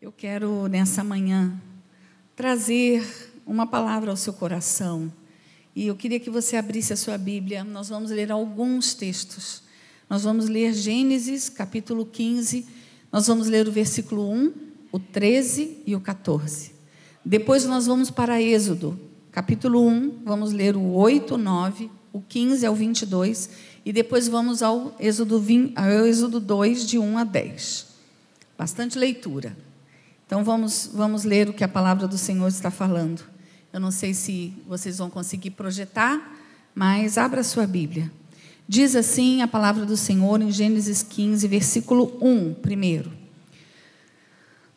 Eu quero, nessa manhã, trazer uma palavra ao seu coração. E eu queria que você abrisse a sua Bíblia. Nós vamos ler alguns textos. Nós vamos ler Gênesis, capítulo 15. Nós vamos ler o versículo 1, o 13 e o 14. Depois nós vamos para Êxodo, capítulo 1. Vamos ler o 8, 9, o 15 ao 22. E depois vamos ao Êxodo, 20, ao Êxodo 2, de 1 a 10. Bastante leitura. Então vamos, vamos ler o que a palavra do Senhor está falando. Eu não sei se vocês vão conseguir projetar, mas abra sua Bíblia. Diz assim a palavra do Senhor em Gênesis 15, versículo 1, primeiro.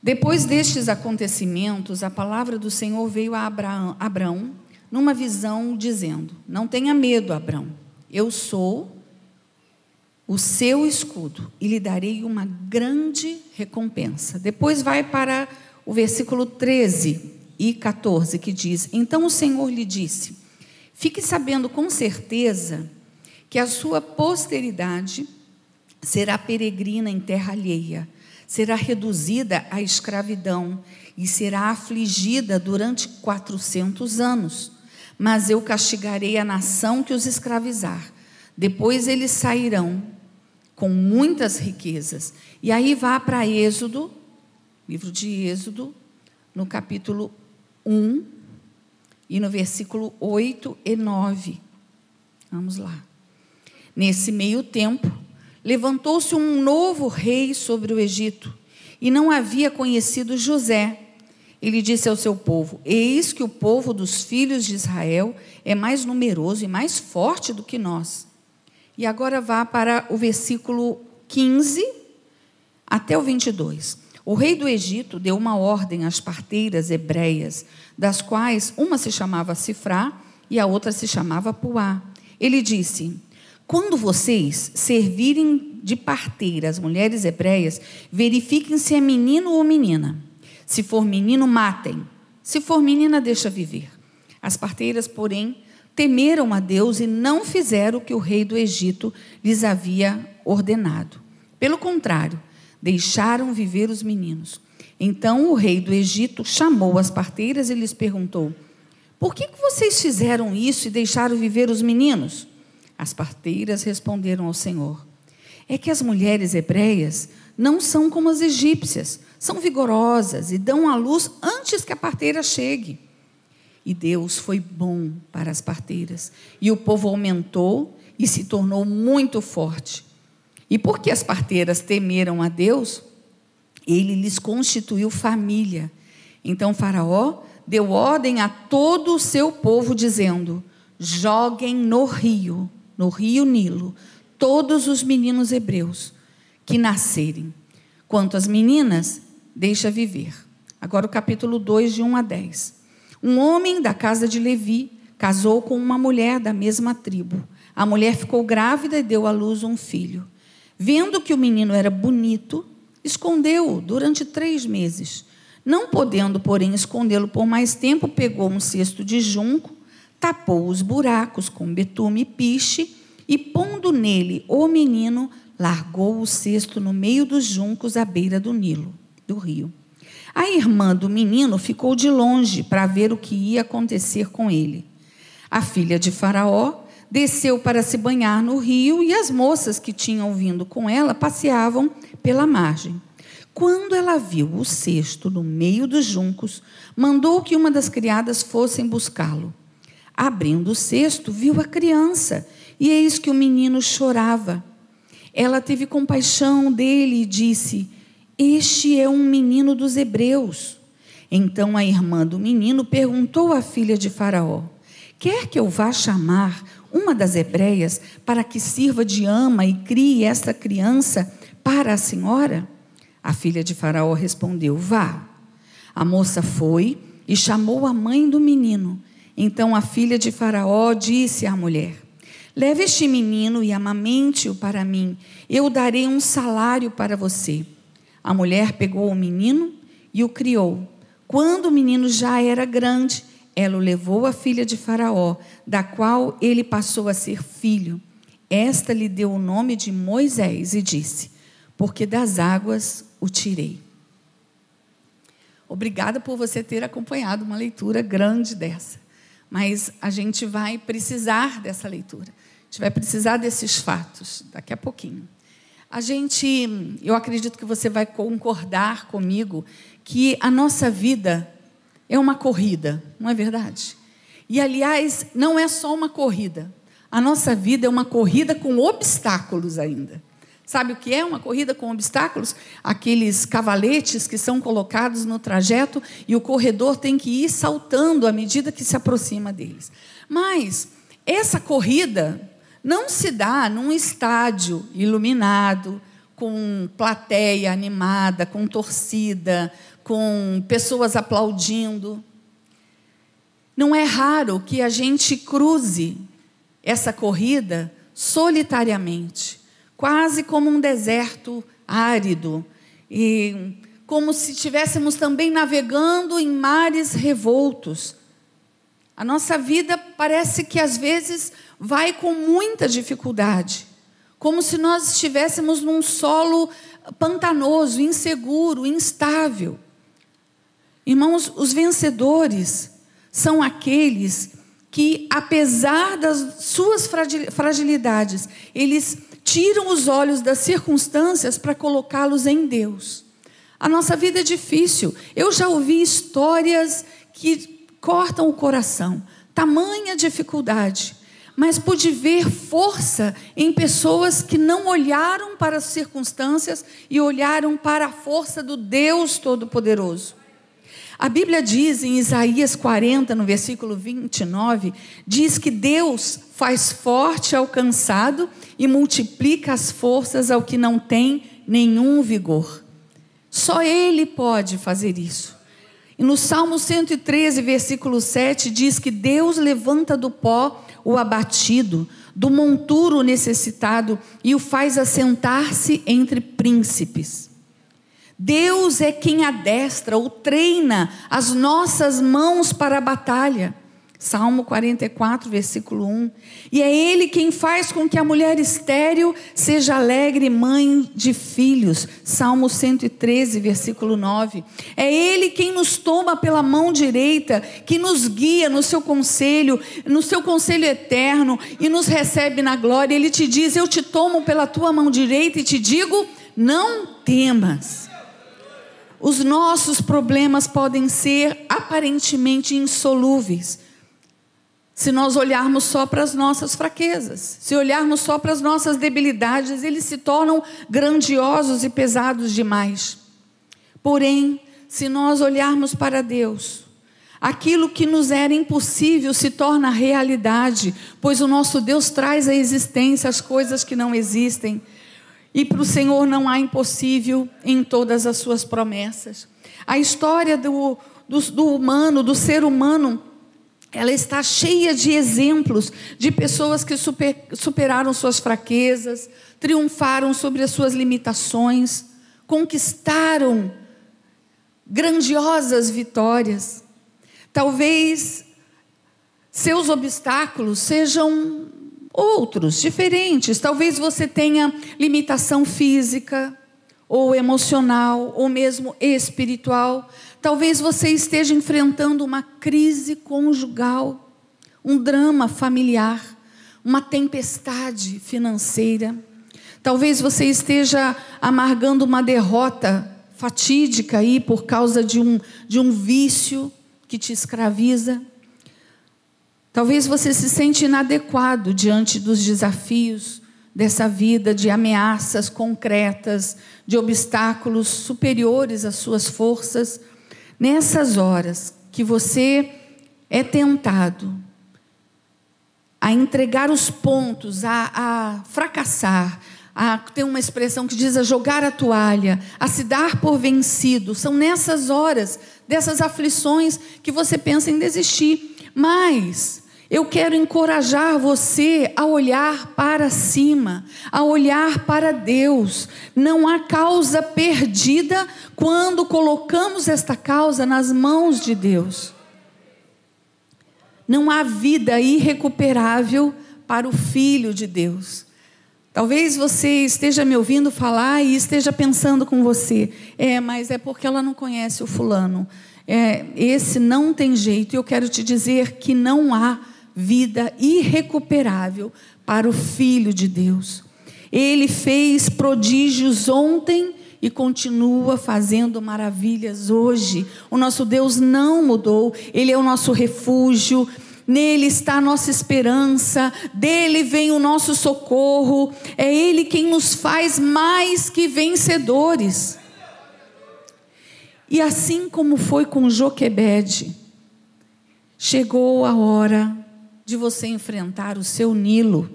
Depois destes acontecimentos, a palavra do Senhor veio a Abraão, Abraão numa visão, dizendo: Não tenha medo, Abraão, eu sou o seu escudo e lhe darei uma grande recompensa. Depois vai para o versículo 13 e 14, que diz: Então o Senhor lhe disse: Fique sabendo com certeza que a sua posteridade será peregrina em terra alheia, será reduzida à escravidão e será afligida durante quatrocentos anos. Mas eu castigarei a nação que os escravizar. Depois eles sairão com muitas riquezas. E aí vá para Êxodo, livro de Êxodo, no capítulo 1 e no versículo 8 e 9. Vamos lá. Nesse meio tempo, levantou-se um novo rei sobre o Egito, e não havia conhecido José. Ele disse ao seu povo: Eis que o povo dos filhos de Israel é mais numeroso e mais forte do que nós. E agora vá para o versículo 15 até o 22. O rei do Egito deu uma ordem às parteiras hebreias, das quais uma se chamava Sifrá e a outra se chamava Puá. Ele disse: Quando vocês servirem de parteira as mulheres hebreias, verifiquem se é menino ou menina. Se for menino, matem. Se for menina, deixa viver. As parteiras, porém, temeram a Deus e não fizeram o que o rei do Egito lhes havia ordenado. Pelo contrário, deixaram viver os meninos. Então o rei do Egito chamou as parteiras e lhes perguntou: Por que, que vocês fizeram isso e deixaram viver os meninos? As parteiras responderam ao Senhor: É que as mulheres hebreias não são como as egípcias, são vigorosas e dão à luz antes que a parteira chegue. E Deus foi bom para as parteiras. E o povo aumentou e se tornou muito forte. E porque as parteiras temeram a Deus, ele lhes constituiu família. Então Faraó deu ordem a todo o seu povo, dizendo: joguem no rio, no rio Nilo, todos os meninos hebreus que nascerem. Quanto às meninas, deixa viver. Agora o capítulo 2, de 1 a 10. Um homem da casa de Levi casou com uma mulher da mesma tribo. A mulher ficou grávida e deu à luz um filho. Vendo que o menino era bonito, escondeu-o durante três meses. Não podendo, porém, escondê-lo por mais tempo, pegou um cesto de junco, tapou os buracos com betume e piche e, pondo nele o menino, largou o cesto no meio dos juncos à beira do Nilo, do rio. A irmã do menino ficou de longe para ver o que ia acontecer com ele. A filha de Faraó desceu para se banhar no rio e as moças que tinham vindo com ela passeavam pela margem. Quando ela viu o cesto no meio dos juncos, mandou que uma das criadas fossem buscá-lo. Abrindo o cesto, viu a criança, e eis que o menino chorava. Ela teve compaixão dele e disse: este é um menino dos hebreus. Então a irmã do menino perguntou à filha de Faraó: Quer que eu vá chamar uma das hebreias para que sirva de ama e crie esta criança para a senhora? A filha de Faraó respondeu: Vá. A moça foi e chamou a mãe do menino. Então a filha de Faraó disse à mulher: Leve este menino e amamente-o para mim. Eu darei um salário para você. A mulher pegou o menino e o criou. Quando o menino já era grande, ela o levou à filha de Faraó, da qual ele passou a ser filho. Esta lhe deu o nome de Moisés e disse: Porque das águas o tirei. Obrigada por você ter acompanhado uma leitura grande dessa. Mas a gente vai precisar dessa leitura. A gente vai precisar desses fatos daqui a pouquinho. A gente, eu acredito que você vai concordar comigo que a nossa vida é uma corrida, não é verdade? E aliás, não é só uma corrida. A nossa vida é uma corrida com obstáculos ainda. Sabe o que é uma corrida com obstáculos? Aqueles cavaletes que são colocados no trajeto e o corredor tem que ir saltando à medida que se aproxima deles. Mas essa corrida não se dá num estádio iluminado, com plateia animada, com torcida, com pessoas aplaudindo. Não é raro que a gente cruze essa corrida solitariamente, quase como um deserto árido, e como se estivéssemos também navegando em mares revoltos. A nossa vida parece que às vezes vai com muita dificuldade, como se nós estivéssemos num solo pantanoso, inseguro, instável. Irmãos, os vencedores são aqueles que, apesar das suas fragilidades, eles tiram os olhos das circunstâncias para colocá-los em Deus. A nossa vida é difícil. Eu já ouvi histórias que cortam o coração, tamanha dificuldade. Mas pude ver força em pessoas que não olharam para as circunstâncias e olharam para a força do Deus Todo-Poderoso. A Bíblia diz em Isaías 40, no versículo 29, diz que Deus faz forte ao cansado e multiplica as forças ao que não tem nenhum vigor. Só Ele pode fazer isso. E no Salmo 113, versículo 7, diz que Deus levanta do pó o abatido, do monturo o necessitado e o faz assentar-se entre príncipes. Deus é quem adestra ou treina as nossas mãos para a batalha. Salmo 44, versículo 1. E é Ele quem faz com que a mulher estéril seja alegre mãe de filhos. Salmo 113, versículo 9. É Ele quem nos toma pela mão direita, que nos guia no seu conselho, no seu conselho eterno e nos recebe na glória. Ele te diz: Eu te tomo pela tua mão direita e te digo: Não temas. Os nossos problemas podem ser aparentemente insolúveis. Se nós olharmos só para as nossas fraquezas, se olharmos só para as nossas debilidades, eles se tornam grandiosos e pesados demais. Porém, se nós olharmos para Deus, aquilo que nos era impossível se torna realidade, pois o nosso Deus traz à existência as coisas que não existem. E para o Senhor não há impossível em todas as suas promessas. A história do, do, do humano, do ser humano, ela está cheia de exemplos de pessoas que super, superaram suas fraquezas, triunfaram sobre as suas limitações, conquistaram grandiosas vitórias. Talvez seus obstáculos sejam outros, diferentes. Talvez você tenha limitação física, ou emocional, ou mesmo espiritual. Talvez você esteja enfrentando uma crise conjugal, um drama familiar, uma tempestade financeira. Talvez você esteja amargando uma derrota fatídica aí por causa de um, de um vício que te escraviza. Talvez você se sente inadequado diante dos desafios dessa vida, de ameaças concretas, de obstáculos superiores às suas forças. Nessas horas que você é tentado a entregar os pontos, a, a fracassar, a ter uma expressão que diz a jogar a toalha, a se dar por vencido, são nessas horas, dessas aflições, que você pensa em desistir. Mas eu quero encorajar você a olhar para cima, a olhar para Deus. Não há causa perdida quando colocamos esta causa nas mãos de Deus. Não há vida irrecuperável para o Filho de Deus. Talvez você esteja me ouvindo falar e esteja pensando com você, é, mas é porque ela não conhece o fulano. É, esse não tem jeito. E eu quero te dizer que não há vida irrecuperável para o Filho de Deus. Ele fez prodígios ontem e continua fazendo maravilhas hoje. O nosso Deus não mudou, Ele é o nosso refúgio. Nele está a nossa esperança, dele vem o nosso socorro, é Ele quem nos faz mais que vencedores. E assim como foi com Joquebede, chegou a hora de você enfrentar o seu Nilo.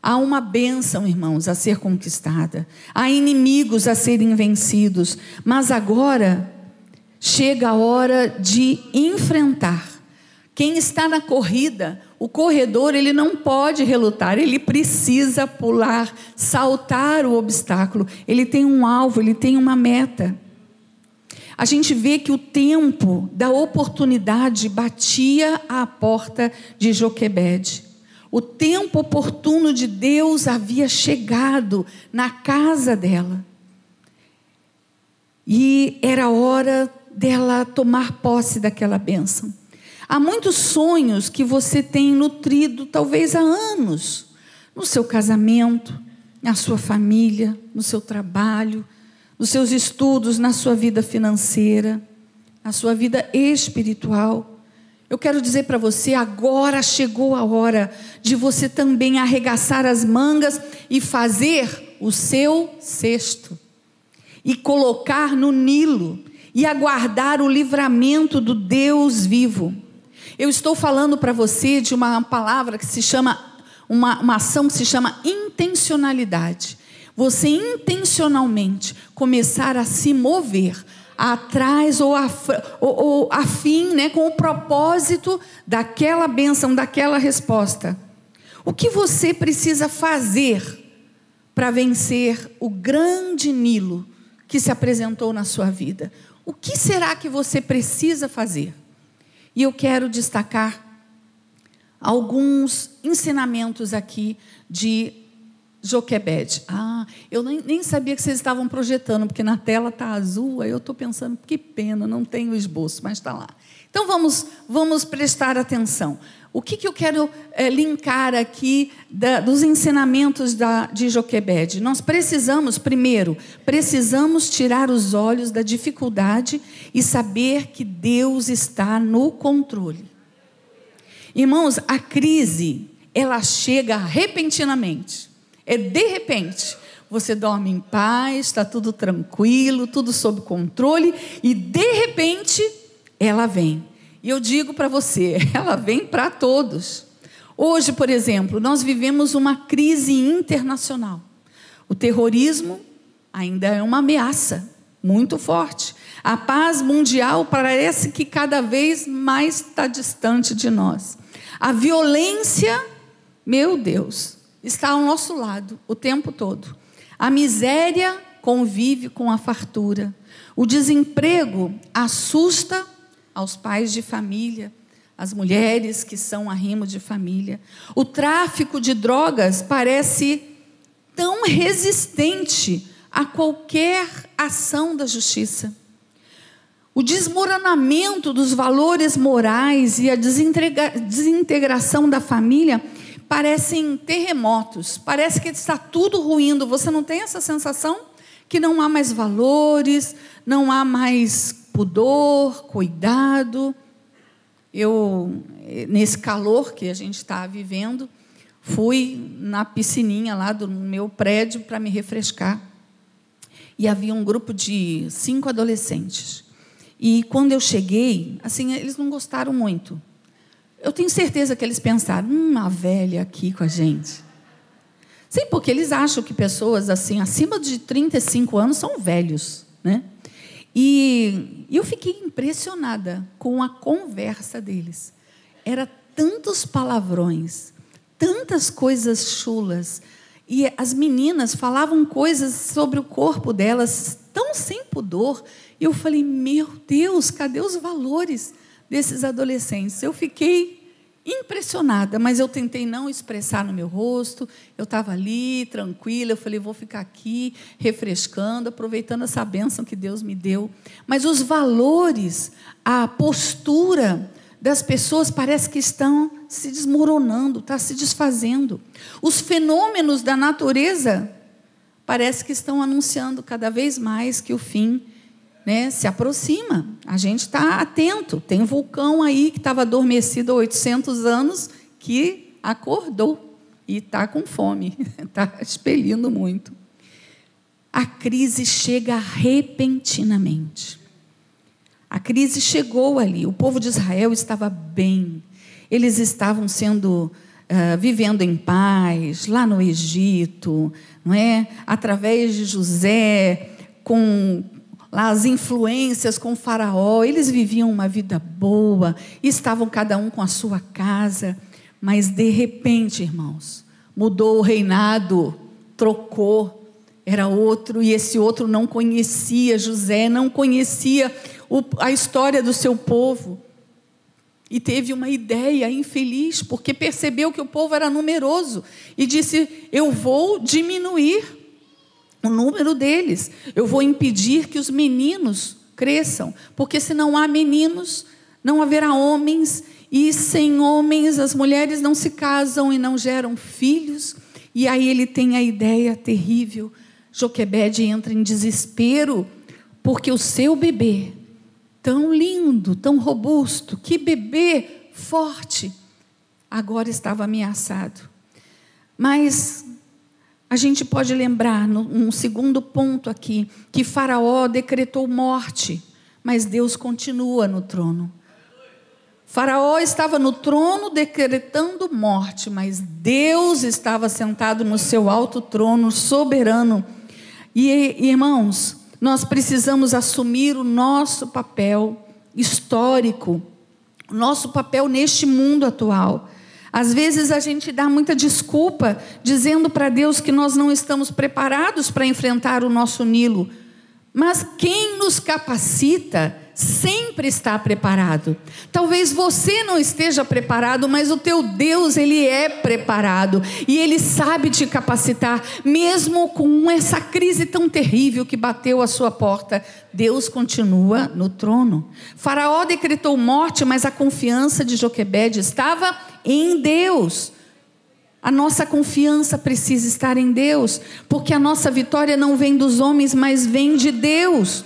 Há uma bênção, irmãos, a ser conquistada, há inimigos a serem vencidos, mas agora chega a hora de enfrentar. Quem está na corrida, o corredor, ele não pode relutar, ele precisa pular, saltar o obstáculo. Ele tem um alvo, ele tem uma meta. A gente vê que o tempo da oportunidade batia à porta de Joquebede. O tempo oportuno de Deus havia chegado na casa dela. E era hora dela tomar posse daquela bênção. Há muitos sonhos que você tem nutrido, talvez há anos, no seu casamento, na sua família, no seu trabalho, nos seus estudos, na sua vida financeira, na sua vida espiritual. Eu quero dizer para você, agora chegou a hora de você também arregaçar as mangas e fazer o seu cesto e colocar no Nilo e aguardar o livramento do Deus vivo. Eu estou falando para você de uma palavra que se chama, uma, uma ação que se chama intencionalidade. Você intencionalmente começar a se mover atrás ou, a, ou, ou afim, né, com o propósito daquela bênção, daquela resposta. O que você precisa fazer para vencer o grande Nilo que se apresentou na sua vida? O que será que você precisa fazer? E eu quero destacar alguns ensinamentos aqui de Joquebed. Ah, eu nem, nem, sabia que vocês estavam projetando, porque na tela está azul, aí eu estou pensando, que pena, não tem o esboço, mas está lá. Então vamos, vamos prestar atenção. O que, que eu quero é, linkar aqui da, dos ensinamentos da, de Joquebed? Nós precisamos, primeiro, precisamos tirar os olhos da dificuldade e saber que Deus está no controle. Irmãos, a crise, ela chega repentinamente. É de repente. Você dorme em paz, está tudo tranquilo, tudo sob controle, e de repente ela vem. E eu digo para você, ela vem para todos. Hoje, por exemplo, nós vivemos uma crise internacional. O terrorismo ainda é uma ameaça muito forte. A paz mundial parece que cada vez mais está distante de nós. A violência, meu Deus, está ao nosso lado o tempo todo. A miséria convive com a fartura. O desemprego assusta aos pais de família, às mulheres que são arrimo de família. O tráfico de drogas parece tão resistente a qualquer ação da justiça. O desmoronamento dos valores morais e a desintegração da família parecem terremotos, parece que está tudo ruindo. Você não tem essa sensação? Que não há mais valores, não há mais pudor, cuidado. Eu, nesse calor que a gente está vivendo, fui na piscininha lá do meu prédio para me refrescar. E havia um grupo de cinco adolescentes. E quando eu cheguei, assim, eles não gostaram muito. Eu tenho certeza que eles pensaram, hum, uma velha aqui com a gente. Sim, porque eles acham que pessoas assim acima de 35 anos são velhos, né? E eu fiquei impressionada com a conversa deles. Era tantos palavrões, tantas coisas chulas. E as meninas falavam coisas sobre o corpo delas tão sem pudor. E eu falei: meu Deus, cadê os valores desses adolescentes? Eu fiquei impressionada, mas eu tentei não expressar no meu rosto. Eu estava ali, tranquila. Eu falei, vou ficar aqui, refrescando, aproveitando essa bênção que Deus me deu. Mas os valores, a postura das pessoas parece que estão se desmoronando, está se desfazendo. Os fenômenos da natureza parece que estão anunciando cada vez mais que o fim né, se aproxima. A gente está atento. Tem um vulcão aí que estava adormecido há 800 anos que acordou e está com fome, está expelindo muito. A crise chega repentinamente. A crise chegou ali. O povo de Israel estava bem. Eles estavam sendo uh, vivendo em paz lá no Egito, não é? Através de José, com lá as influências com o faraó, eles viviam uma vida boa, estavam cada um com a sua casa, mas de repente, irmãos, mudou o reinado, trocou, era outro e esse outro não conhecia José, não conhecia o, a história do seu povo. E teve uma ideia infeliz, porque percebeu que o povo era numeroso e disse: Eu vou diminuir o número deles. Eu vou impedir que os meninos cresçam, porque se não há meninos, não haverá homens, e sem homens as mulheres não se casam e não geram filhos. E aí ele tem a ideia terrível. Joquebede entra em desespero, porque o seu bebê, tão lindo, tão robusto, que bebê forte, agora estava ameaçado. Mas a gente pode lembrar, num segundo ponto aqui, que Faraó decretou morte, mas Deus continua no trono. Faraó estava no trono decretando morte, mas Deus estava sentado no seu alto trono, soberano. E, irmãos, nós precisamos assumir o nosso papel histórico, o nosso papel neste mundo atual. Às vezes a gente dá muita desculpa, dizendo para Deus que nós não estamos preparados para enfrentar o nosso Nilo. Mas quem nos capacita sempre está preparado. Talvez você não esteja preparado, mas o teu Deus, ele é preparado e ele sabe te capacitar, mesmo com essa crise tão terrível que bateu à sua porta. Deus continua no trono. Faraó decretou morte, mas a confiança de Joquebede estava em Deus. A nossa confiança precisa estar em Deus, porque a nossa vitória não vem dos homens, mas vem de Deus.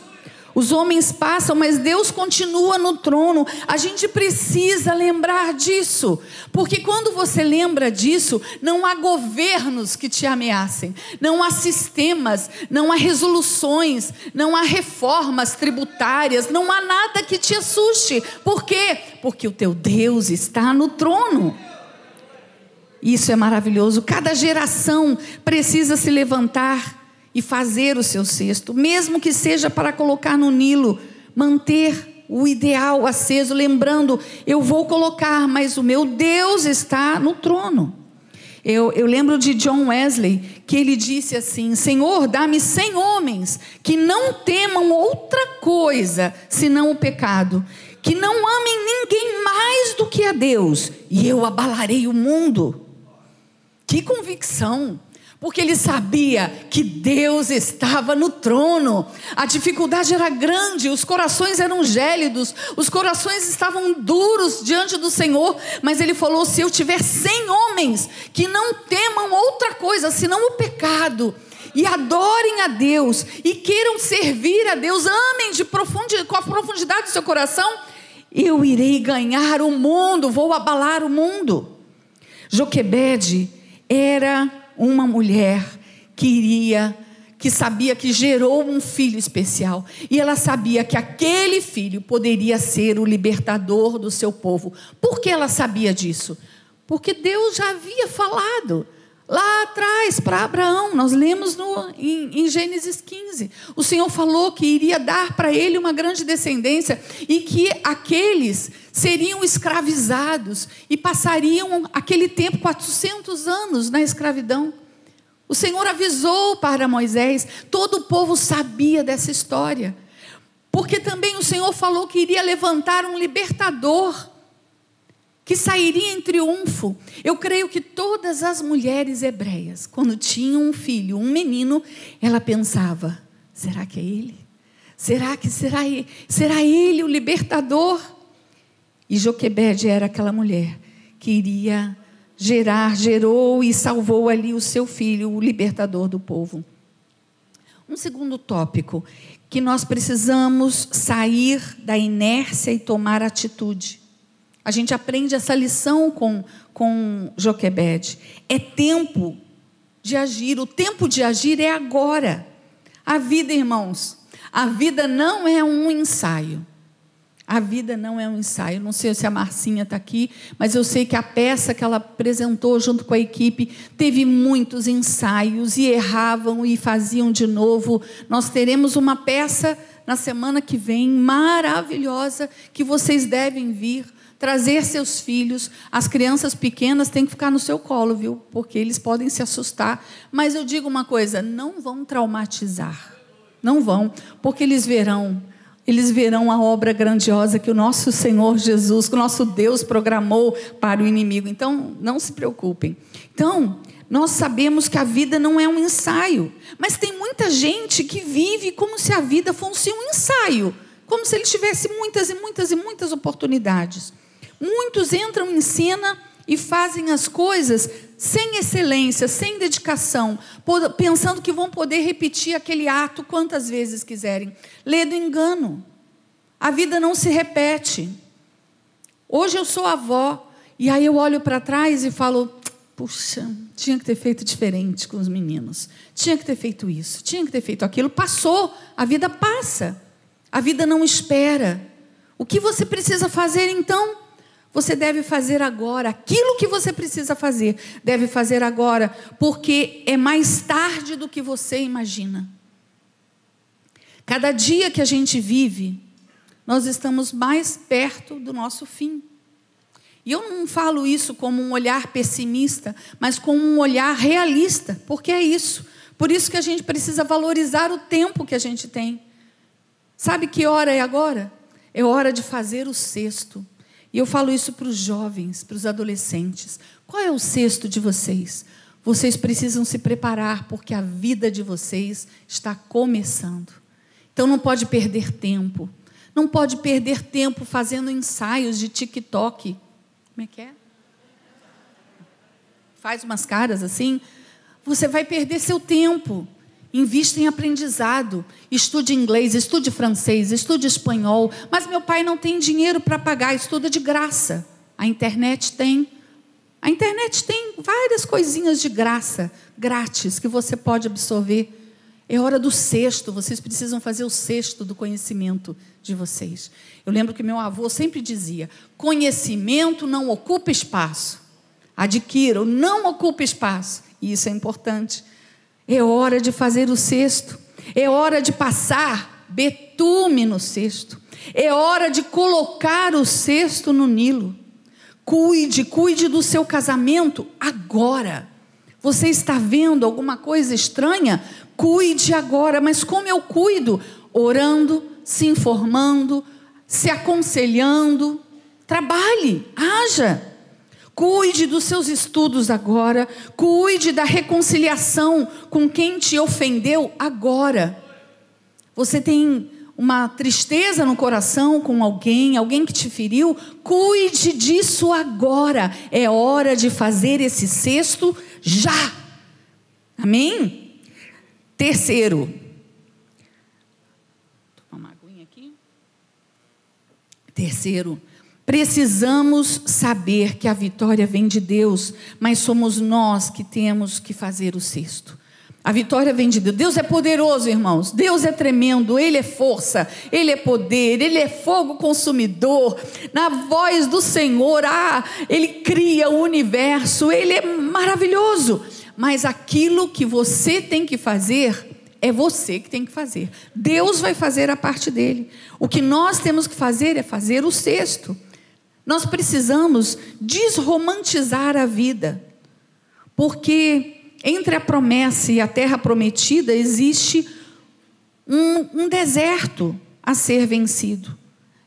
Os homens passam, mas Deus continua no trono. A gente precisa lembrar disso, porque quando você lembra disso, não há governos que te ameacem, não há sistemas, não há resoluções, não há reformas tributárias, não há nada que te assuste. Por quê? Porque o teu Deus está no trono. Isso é maravilhoso. Cada geração precisa se levantar e fazer o seu cesto, mesmo que seja para colocar no Nilo, manter o ideal aceso, lembrando: eu vou colocar, mas o meu Deus está no trono. Eu, eu, lembro de John Wesley, que ele disse assim: Senhor, dá-me cem homens que não temam outra coisa senão o pecado, que não amem ninguém mais do que a Deus, e eu abalarei o mundo. Que convicção! Porque ele sabia que Deus estava no trono. A dificuldade era grande, os corações eram gélidos, os corações estavam duros diante do Senhor, mas ele falou: se eu tiver cem homens que não temam outra coisa senão o pecado, e adorem a Deus, e queiram servir a Deus, amem de profundi, com a profundidade do seu coração, eu irei ganhar o mundo, vou abalar o mundo. Joquebede era uma mulher que iria, que sabia que gerou um filho especial. E ela sabia que aquele filho poderia ser o libertador do seu povo. Por que ela sabia disso? Porque Deus já havia falado. Lá atrás, para Abraão, nós lemos no, em, em, Gênesis 15. O Senhor falou que iria dar para ele uma grande descendência e que aqueles seriam escravizados e passariam aquele tempo, 400 anos, na escravidão. O Senhor avisou para Moisés, todo o povo sabia dessa história, porque também o Senhor falou que iria levantar um libertador que sairia em triunfo. Eu creio que todas as mulheres hebreias, quando tinham um filho, um menino, ela pensava: será que é ele? Será que será, será ele o libertador? E Joquebede era aquela mulher que iria gerar, gerou e salvou ali o seu filho, o libertador do povo. Um segundo tópico, que nós precisamos sair da inércia e tomar atitude. A gente aprende essa lição com, com Joquebede. É tempo de agir, o tempo de agir é agora. A vida, irmãos, a vida não é um ensaio. A vida não é um ensaio. Não sei se a Marcinha está aqui, mas eu sei que a peça que ela apresentou junto com a equipe teve muitos ensaios e erravam e faziam de novo. Nós teremos uma peça na semana que vem maravilhosa que vocês devem vir trazer seus filhos. As crianças pequenas têm que ficar no seu colo, viu? Porque eles podem se assustar. Mas eu digo uma coisa: não vão traumatizar. Não vão, porque eles verão. Eles verão a obra grandiosa que o nosso Senhor Jesus, que o nosso Deus programou para o inimigo. Então, não se preocupem. Então, nós sabemos que a vida não é um ensaio, mas tem muita gente que vive como se a vida fosse um ensaio, como se ele tivesse muitas e muitas e muitas oportunidades. Muitos entram em cena e fazem as coisas sem excelência, sem dedicação, pensando que vão poder repetir aquele ato quantas vezes quiserem. Lê do engano. A vida não se repete. Hoje eu sou avó, e aí eu olho para trás e falo: puxa, tinha que ter feito diferente com os meninos. Tinha que ter feito isso, tinha que ter feito aquilo. Passou, a vida passa. A vida não espera. O que você precisa fazer então? Você deve fazer agora aquilo que você precisa fazer, deve fazer agora, porque é mais tarde do que você imagina. Cada dia que a gente vive, nós estamos mais perto do nosso fim. E eu não falo isso como um olhar pessimista, mas como um olhar realista, porque é isso. Por isso que a gente precisa valorizar o tempo que a gente tem. Sabe que hora é agora? É hora de fazer o sexto. E eu falo isso para os jovens, para os adolescentes. Qual é o cesto de vocês? Vocês precisam se preparar, porque a vida de vocês está começando. Então não pode perder tempo. Não pode perder tempo fazendo ensaios de TikTok. Como é que é? Faz umas caras assim. Você vai perder seu tempo. Invista em aprendizado. Estude inglês, estude francês, estude espanhol. Mas meu pai não tem dinheiro para pagar, estuda de graça. A internet tem. A internet tem várias coisinhas de graça, grátis, que você pode absorver. É hora do sexto, vocês precisam fazer o sexto do conhecimento de vocês. Eu lembro que meu avô sempre dizia: conhecimento não ocupa espaço. Adquira, não ocupa espaço. E isso é importante. É hora de fazer o cesto. É hora de passar betume no cesto. É hora de colocar o cesto no Nilo. Cuide, cuide do seu casamento agora. Você está vendo alguma coisa estranha? Cuide agora. Mas como eu cuido? Orando, se informando, se aconselhando. Trabalhe, haja. Cuide dos seus estudos agora. Cuide da reconciliação com quem te ofendeu agora. Você tem uma tristeza no coração com alguém, alguém que te feriu, cuide disso agora. É hora de fazer esse cesto já. Amém? Terceiro. Terceiro, Precisamos saber que a vitória vem de Deus, mas somos nós que temos que fazer o sexto. A vitória vem de Deus. Deus é poderoso, irmãos. Deus é tremendo. Ele é força. Ele é poder. Ele é fogo consumidor. Na voz do Senhor, ah, Ele cria o universo. Ele é maravilhoso. Mas aquilo que você tem que fazer é você que tem que fazer. Deus vai fazer a parte dele. O que nós temos que fazer é fazer o sexto. Nós precisamos desromantizar a vida, porque entre a promessa e a terra prometida existe um, um deserto a ser vencido,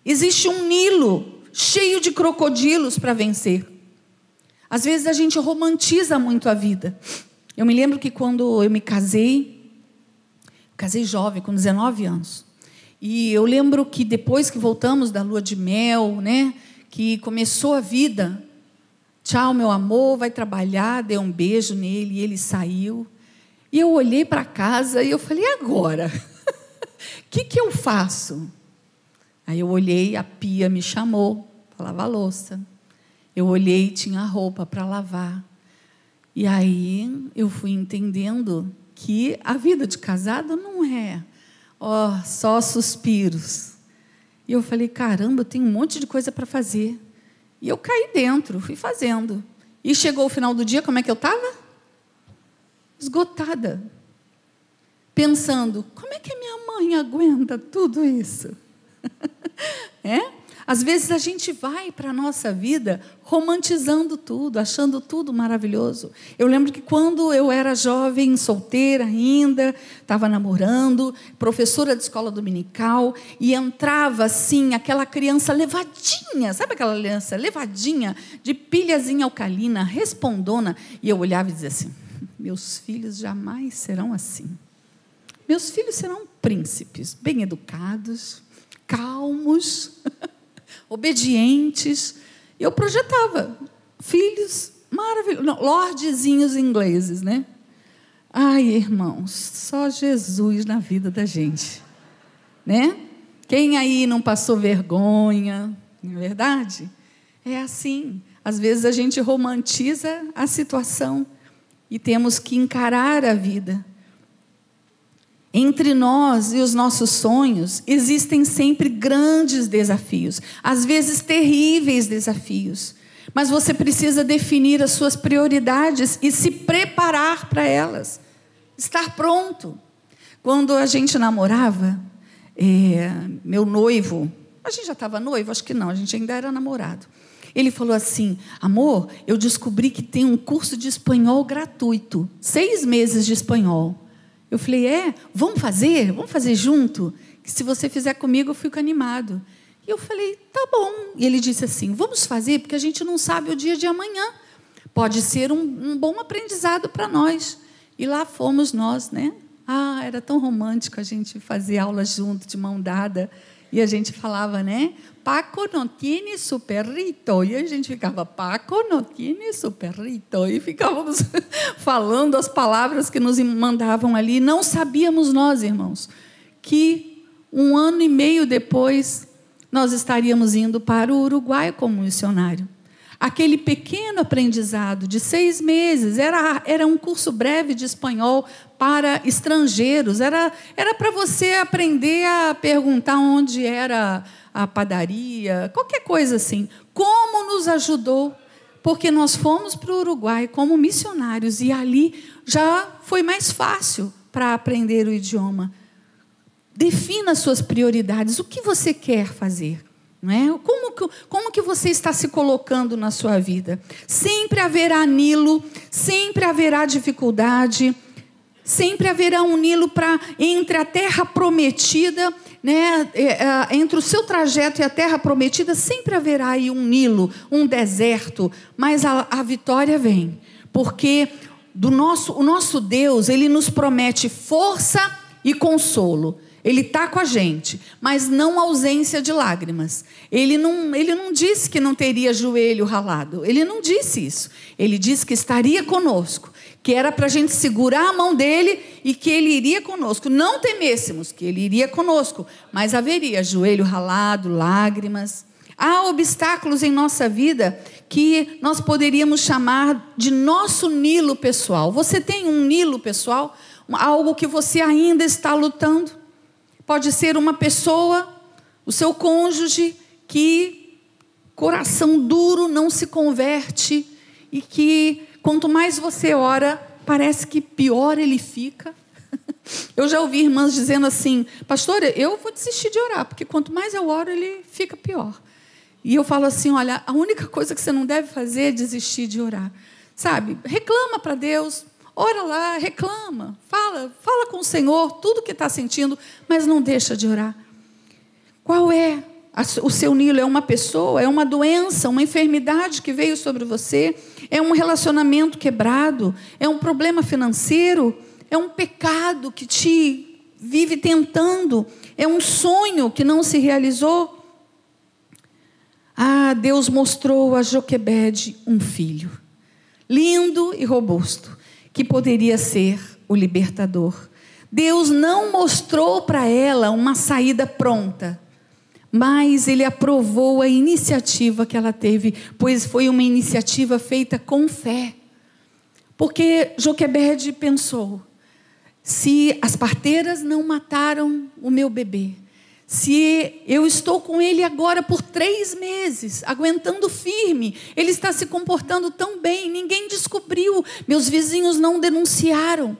existe um Nilo cheio de crocodilos para vencer. Às vezes a gente romantiza muito a vida. Eu me lembro que quando eu me casei, casei jovem, com 19 anos. E eu lembro que depois que voltamos da lua de mel, né, que começou a vida, tchau, meu amor, vai trabalhar, dei um beijo nele, e ele saiu. E eu olhei para casa e eu falei, e agora? O que, que eu faço? Aí eu olhei, a pia me chamou para lavar louça. Eu olhei, tinha roupa para lavar. E aí eu fui entendendo que a vida de casado não é ó, só suspiros. E eu falei, caramba, eu tenho um monte de coisa para fazer. E eu caí dentro, fui fazendo. E chegou o final do dia, como é que eu estava? Esgotada. Pensando, como é que minha mãe aguenta tudo isso? é? Às vezes a gente vai para a nossa vida romantizando tudo, achando tudo maravilhoso. Eu lembro que quando eu era jovem, solteira ainda, estava namorando, professora de escola dominical, e entrava assim, aquela criança levadinha, sabe aquela criança levadinha, de pilhazinha alcalina, respondona, e eu olhava e dizia assim: meus filhos jamais serão assim. Meus filhos serão príncipes, bem educados, calmos. obedientes. Eu projetava filhos maravilhosos, lordezinhos ingleses, né? Ai, irmãos, só Jesus na vida da gente, né? Quem aí não passou vergonha, não é verdade? É assim. Às vezes a gente romantiza a situação e temos que encarar a vida. Entre nós e os nossos sonhos existem sempre grandes desafios, às vezes terríveis desafios. Mas você precisa definir as suas prioridades e se preparar para elas, estar pronto. Quando a gente namorava, é, meu noivo, a gente já estava noivo? Acho que não, a gente ainda era namorado. Ele falou assim: Amor, eu descobri que tem um curso de espanhol gratuito, seis meses de espanhol. Eu falei, é, vamos fazer? Vamos fazer junto? Que se você fizer comigo, eu fico animado. E eu falei, tá bom. E ele disse assim, vamos fazer, porque a gente não sabe o dia de amanhã. Pode ser um, um bom aprendizado para nós. E lá fomos nós, né? Ah, era tão romântico a gente fazer aula junto, de mão dada. E a gente falava, né? Paco não tiene su perrito. E a gente ficava, Paco não tiene su perrito. E ficávamos falando as palavras que nos mandavam ali. Não sabíamos nós, irmãos, que um ano e meio depois nós estaríamos indo para o Uruguai como missionário. Aquele pequeno aprendizado de seis meses era, era um curso breve de espanhol para estrangeiros. Era para você aprender a perguntar onde era a padaria, qualquer coisa assim. Como nos ajudou? Porque nós fomos para o Uruguai como missionários e ali já foi mais fácil para aprender o idioma. Defina suas prioridades. O que você quer fazer? Não é? como, que, como que você está se colocando na sua vida? Sempre haverá Nilo, sempre haverá dificuldade, sempre haverá um Nilo para entre a terra prometida né, é, é, entre o seu trajeto e a terra prometida, sempre haverá aí um Nilo, um deserto, mas a, a vitória vem, porque do nosso, o nosso Deus, ele nos promete força e consolo. Ele está com a gente, mas não ausência de lágrimas. Ele não, ele não disse que não teria joelho ralado. Ele não disse isso. Ele disse que estaria conosco que era para a gente segurar a mão dele e que ele iria conosco. Não temêssemos que ele iria conosco, mas haveria joelho ralado, lágrimas. Há obstáculos em nossa vida que nós poderíamos chamar de nosso Nilo pessoal. Você tem um Nilo pessoal? Algo que você ainda está lutando? Pode ser uma pessoa, o seu cônjuge, que coração duro não se converte e que Quanto mais você ora, parece que pior ele fica. Eu já ouvi irmãs dizendo assim, pastora, eu vou desistir de orar, porque quanto mais eu oro, ele fica pior. E eu falo assim: olha, a única coisa que você não deve fazer é desistir de orar. Sabe? Reclama para Deus, ora lá, reclama, fala, fala com o Senhor tudo que está sentindo, mas não deixa de orar. Qual é o seu Nilo é uma pessoa, é uma doença, uma enfermidade que veio sobre você, é um relacionamento quebrado, é um problema financeiro, é um pecado que te vive tentando, é um sonho que não se realizou. Ah, Deus mostrou a Joquebede um filho, lindo e robusto, que poderia ser o libertador. Deus não mostrou para ela uma saída pronta, mas Ele aprovou a iniciativa que ela teve, pois foi uma iniciativa feita com fé. Porque Joquebede pensou: se as parteiras não mataram o meu bebê, se eu estou com ele agora por três meses, aguentando firme, ele está se comportando tão bem, ninguém descobriu, meus vizinhos não denunciaram.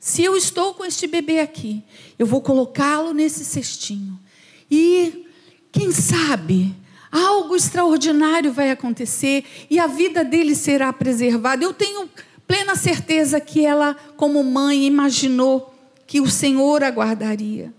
Se eu estou com este bebê aqui, eu vou colocá-lo nesse cestinho. E, quem sabe, algo extraordinário vai acontecer e a vida dele será preservada. Eu tenho plena certeza que ela, como mãe, imaginou que o Senhor aguardaria.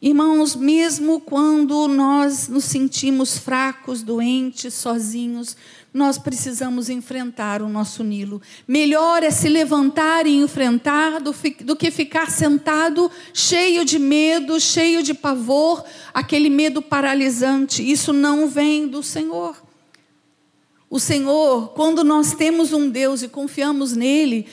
Irmãos, mesmo quando nós nos sentimos fracos, doentes, sozinhos, nós precisamos enfrentar o nosso Nilo. Melhor é se levantar e enfrentar do, que ficar sentado cheio de medo, cheio de pavor, aquele medo paralisante. Isso não vem do Senhor. O Senhor, quando nós temos um Deus e confiamos nele,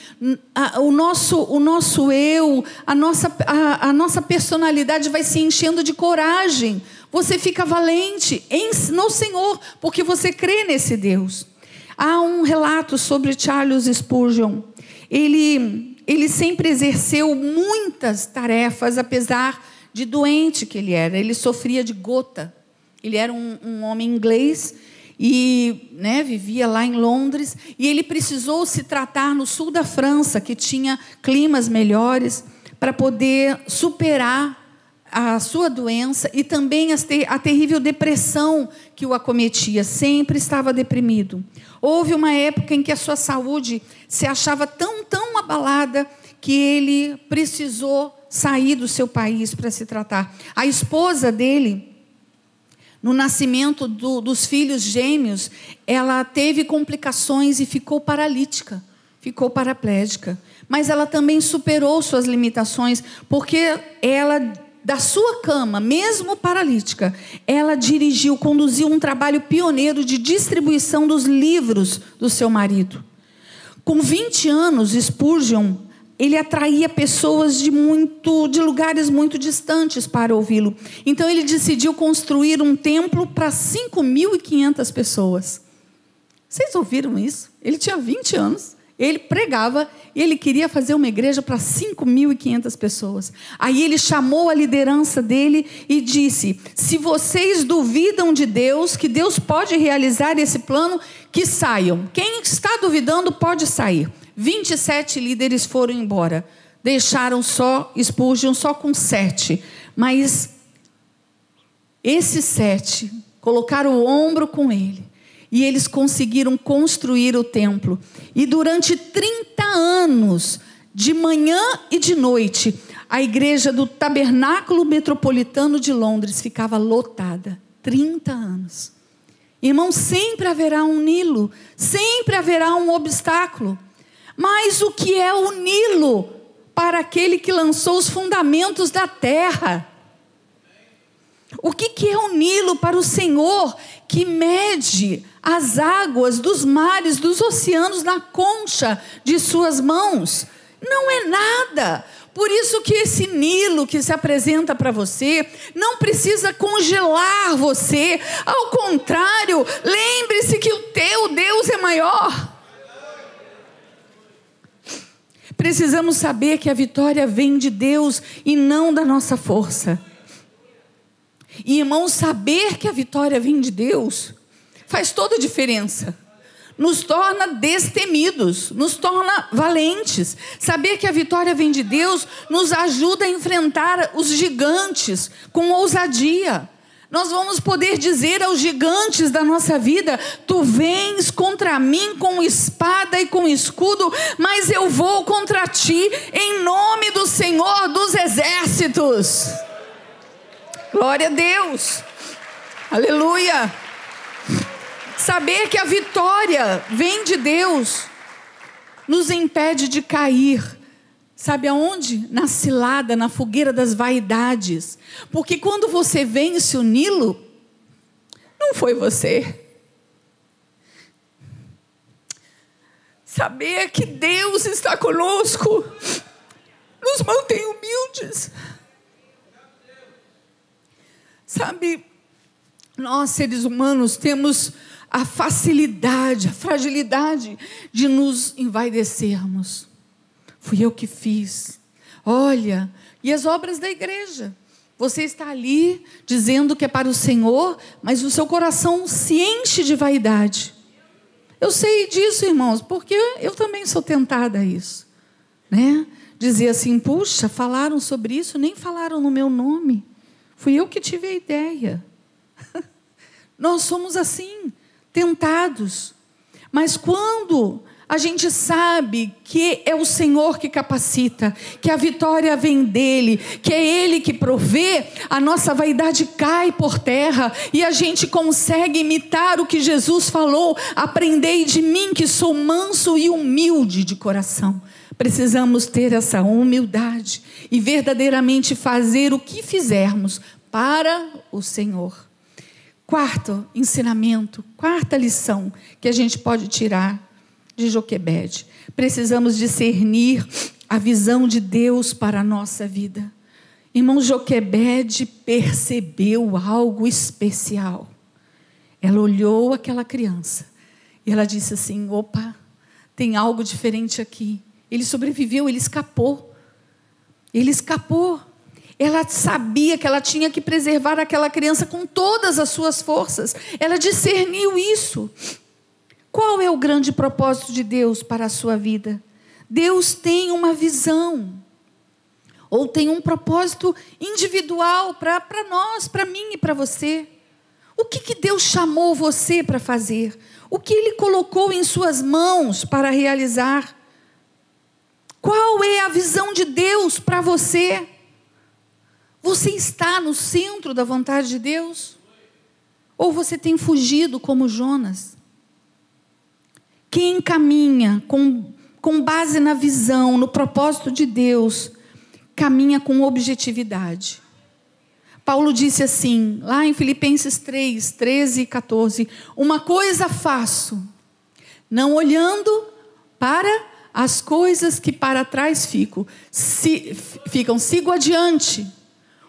o nosso, o nosso eu, a nossa, a, a nossa personalidade vai se enchendo de coragem. Você fica valente em, no Senhor, porque você crê nesse Deus. Há um relato sobre Charles Spurgeon. Ele, ele sempre exerceu muitas tarefas, apesar de doente que ele era. Ele sofria de gota. Ele era um, um homem inglês e né, vivia lá em Londres, e ele precisou se tratar no sul da França, que tinha climas melhores, para poder superar a sua doença e também a terrível depressão que o acometia. Sempre estava deprimido. Houve uma época em que a sua saúde se achava tão, tão abalada que ele precisou sair do seu país para se tratar. A esposa dele no nascimento do, dos filhos gêmeos, ela teve complicações e ficou paralítica, ficou paraplégica. Mas ela também superou suas limitações, porque ela, da sua cama, mesmo paralítica, ela dirigiu, conduziu um trabalho pioneiro de distribuição dos livros do seu marido. Com 20 anos, Spurgeon ele atraía pessoas de muito de lugares muito distantes para ouvi-lo. Então ele decidiu construir um templo para 5.500 pessoas. Vocês ouviram isso? Ele tinha 20 anos, ele pregava e ele queria fazer uma igreja para 5.500 pessoas. Aí ele chamou a liderança dele e disse: Se vocês duvidam de Deus, que Deus pode realizar esse plano, que saiam. Quem está duvidando pode sair. 27 líderes foram embora. Deixaram só, Spurgeon só com sete. Mas esses sete colocaram o ombro com ele. E eles conseguiram construir o templo. E durante 30 anos, de manhã e de noite, a igreja do Tabernáculo Metropolitano de Londres ficava lotada. 30 anos. Irmão, sempre haverá um Nilo, sempre haverá um obstáculo. Mas o que é o Nilo para aquele que lançou os fundamentos da terra? O que, que é o Nilo para o Senhor que mede as águas dos mares, dos oceanos na concha de suas mãos? Não é nada. Por isso que esse Nilo que se apresenta para você não precisa congelar você. Ao contrário, lembre-se que o teu Deus é maior. Precisamos saber que a vitória vem de Deus e não da nossa força. E irmãos, saber que a vitória vem de Deus faz toda a diferença. Nos torna destemidos, nos torna valentes. Saber que a vitória vem de Deus nos ajuda a enfrentar os gigantes com ousadia. Nós vamos poder dizer aos gigantes da nossa vida: Tu vens contra mim com espada e com escudo, mas eu vou contra ti em nome do Senhor dos exércitos. Glória a Deus. Aleluia! Saber que a vitória vem de Deus nos impede de cair. Sabe aonde? Na cilada, na fogueira das vaidades. Porque quando você vence o Nilo, não foi você. Saber que Deus está conosco nos mantém humildes. Sabe, nós seres humanos temos a facilidade, a fragilidade de nos envaidecermos. Fui eu que fiz. Olha, e as obras da igreja. Você está ali dizendo que é para o Senhor, mas o seu coração se enche de vaidade. Eu sei disso, irmãos, porque eu também sou tentada a isso. Né? Dizer assim, puxa, falaram sobre isso, nem falaram no meu nome. Fui eu que tive a ideia. Nós somos assim, tentados. Mas quando a gente sabe que é o Senhor que capacita, que a vitória vem dele, que é ele que provê, a nossa vaidade cai por terra e a gente consegue imitar o que Jesus falou: aprendei de mim que sou manso e humilde de coração. Precisamos ter essa humildade e verdadeiramente fazer o que fizermos para o Senhor. Quarto ensinamento, quarta lição que a gente pode tirar de Joquebede. Precisamos discernir a visão de Deus para a nossa vida. Irmão Joquebede percebeu algo especial. Ela olhou aquela criança e ela disse assim: opa, tem algo diferente aqui. Ele sobreviveu, ele escapou. Ele escapou. Ela sabia que ela tinha que preservar aquela criança com todas as suas forças. Ela discerniu isso. Qual é o grande propósito de Deus para a sua vida? Deus tem uma visão, ou tem um propósito individual para nós, para mim e para você. O que, que Deus chamou você para fazer? O que Ele colocou em suas mãos para realizar? Qual é a visão de Deus para você? Você está no centro da vontade de Deus? Ou você tem fugido como Jonas? Quem caminha com, com base na visão, no propósito de Deus, caminha com objetividade. Paulo disse assim, lá em Filipenses 3, 13 e 14: Uma coisa faço, não olhando para as coisas que para trás se, ficam, sigo adiante,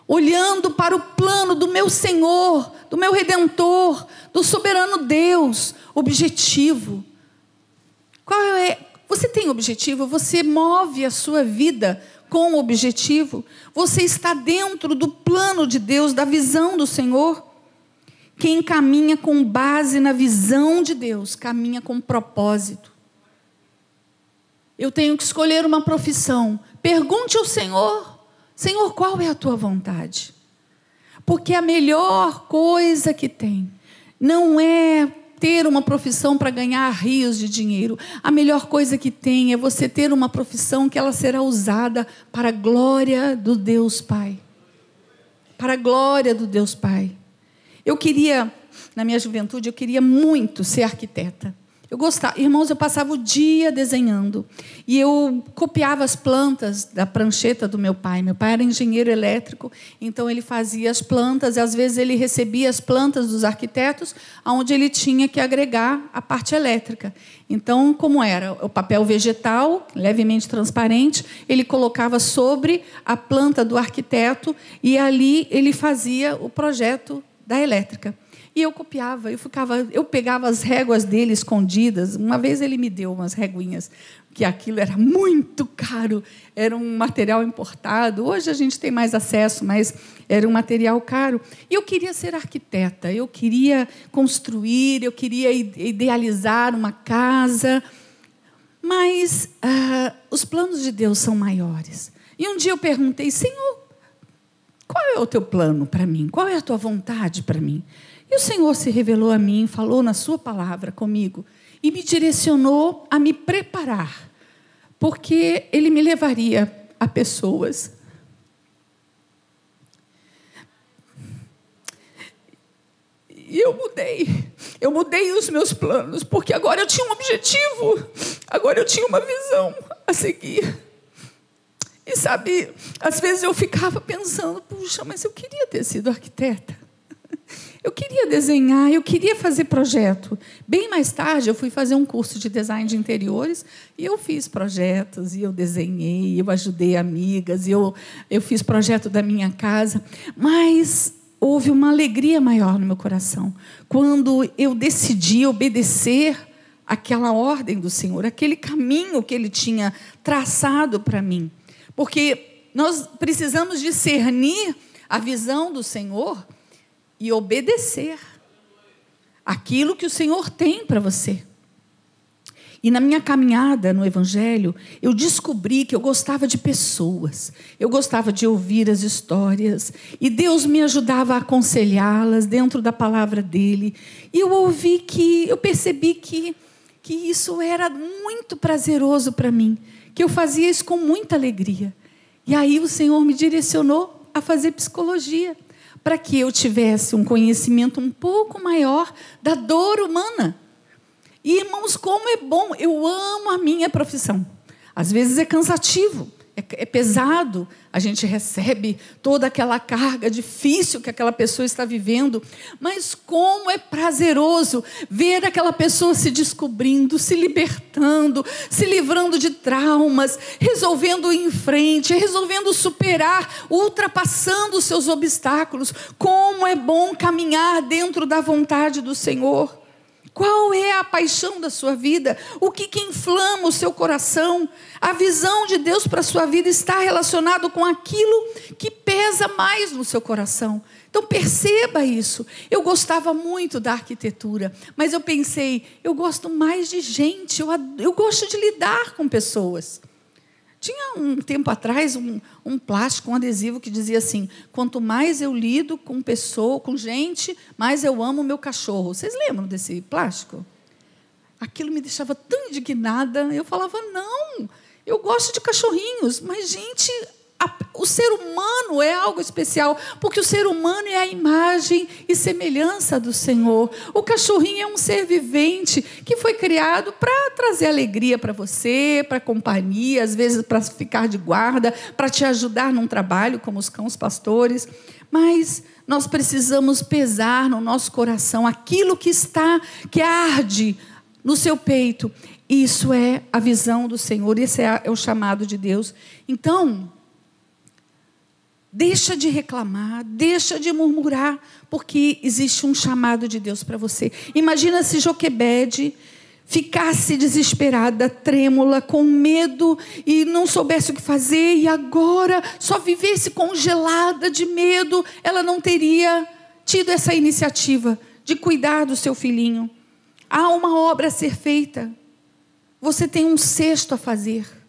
olhando para o plano do meu Senhor, do meu Redentor, do soberano Deus, objetivo qual é? Você tem objetivo? Você move a sua vida com objetivo? Você está dentro do plano de Deus, da visão do Senhor? Quem caminha com base na visão de Deus, caminha com propósito. Eu tenho que escolher uma profissão. Pergunte ao Senhor: Senhor, qual é a tua vontade? Porque a melhor coisa que tem não é ter uma profissão para ganhar rios de dinheiro. A melhor coisa que tem é você ter uma profissão que ela será usada para a glória do Deus Pai. Para a glória do Deus Pai. Eu queria, na minha juventude, eu queria muito ser arquiteta. Eu gostava, irmãos, eu passava o dia desenhando e eu copiava as plantas da prancheta do meu pai. Meu pai era engenheiro elétrico, então ele fazia as plantas e às vezes ele recebia as plantas dos arquitetos, aonde ele tinha que agregar a parte elétrica. Então, como era o papel vegetal, levemente transparente, ele colocava sobre a planta do arquiteto e ali ele fazia o projeto da elétrica. E eu copiava, eu ficava, eu pegava as réguas dele escondidas. Uma vez ele me deu umas réguinhas, que aquilo era muito caro, era um material importado. Hoje a gente tem mais acesso, mas era um material caro. E eu queria ser arquiteta, eu queria construir, eu queria idealizar uma casa. Mas ah, os planos de Deus são maiores. E um dia eu perguntei, Senhor, qual é o teu plano para mim? Qual é a tua vontade para mim? E o Senhor se revelou a mim, falou na Sua palavra comigo e me direcionou a me preparar, porque Ele me levaria a pessoas. E eu mudei. Eu mudei os meus planos, porque agora eu tinha um objetivo, agora eu tinha uma visão a seguir. E sabe, às vezes eu ficava pensando, puxa, mas eu queria ter sido arquiteta. Eu queria desenhar, eu queria fazer projeto. Bem mais tarde, eu fui fazer um curso de design de interiores e eu fiz projetos, e eu desenhei, eu ajudei amigas, eu, eu fiz projeto da minha casa. Mas houve uma alegria maior no meu coração quando eu decidi obedecer aquela ordem do Senhor, aquele caminho que Ele tinha traçado para mim. Porque nós precisamos discernir a visão do Senhor e obedecer aquilo que o Senhor tem para você. E na minha caminhada no Evangelho, eu descobri que eu gostava de pessoas, eu gostava de ouvir as histórias, e Deus me ajudava a aconselhá-las dentro da palavra dele. E eu ouvi que, eu percebi que, que isso era muito prazeroso para mim, que eu fazia isso com muita alegria. E aí o Senhor me direcionou a fazer psicologia para que eu tivesse um conhecimento um pouco maior da dor humana. E, irmãos, como é bom, eu amo a minha profissão. Às vezes é cansativo, é, é pesado, a gente recebe toda aquela carga difícil que aquela pessoa está vivendo, mas como é prazeroso ver aquela pessoa se descobrindo, se libertando, se livrando de traumas, resolvendo ir em frente, resolvendo superar, ultrapassando os seus obstáculos. Como é bom caminhar dentro da vontade do Senhor. Qual é a paixão da sua vida? O que, que inflama o seu coração? A visão de Deus para a sua vida está relacionado com aquilo que pesa mais no seu coração. Então perceba isso. Eu gostava muito da arquitetura, mas eu pensei, eu gosto mais de gente, eu, eu gosto de lidar com pessoas. Tinha um tempo atrás um, um, plástico, um adesivo que dizia assim: quanto mais eu lido com pessoa, com gente, mais eu amo meu cachorro. Vocês lembram desse plástico? Aquilo me deixava tão indignada. Eu falava: não, eu gosto de cachorrinhos, mas gente, o ser humano é algo especial, porque o ser humano é a imagem e semelhança do Senhor. O cachorrinho é um ser vivente que foi criado para trazer alegria para você, para companhia, às vezes para ficar de guarda, para te ajudar num trabalho, como os cães pastores. Mas nós precisamos pesar no nosso coração aquilo que está, que arde no seu peito. Isso é a visão do Senhor, esse é, é o chamado de Deus. Então, Deixa de reclamar, deixa de murmurar, porque existe um chamado de Deus para você. Imagina se Joquebede ficasse desesperada, trêmula, com medo e não soubesse o que fazer e agora só vivesse congelada de medo, ela não teria tido essa iniciativa de cuidar do seu filhinho. Há uma obra a ser feita. Você tem um cesto a fazer.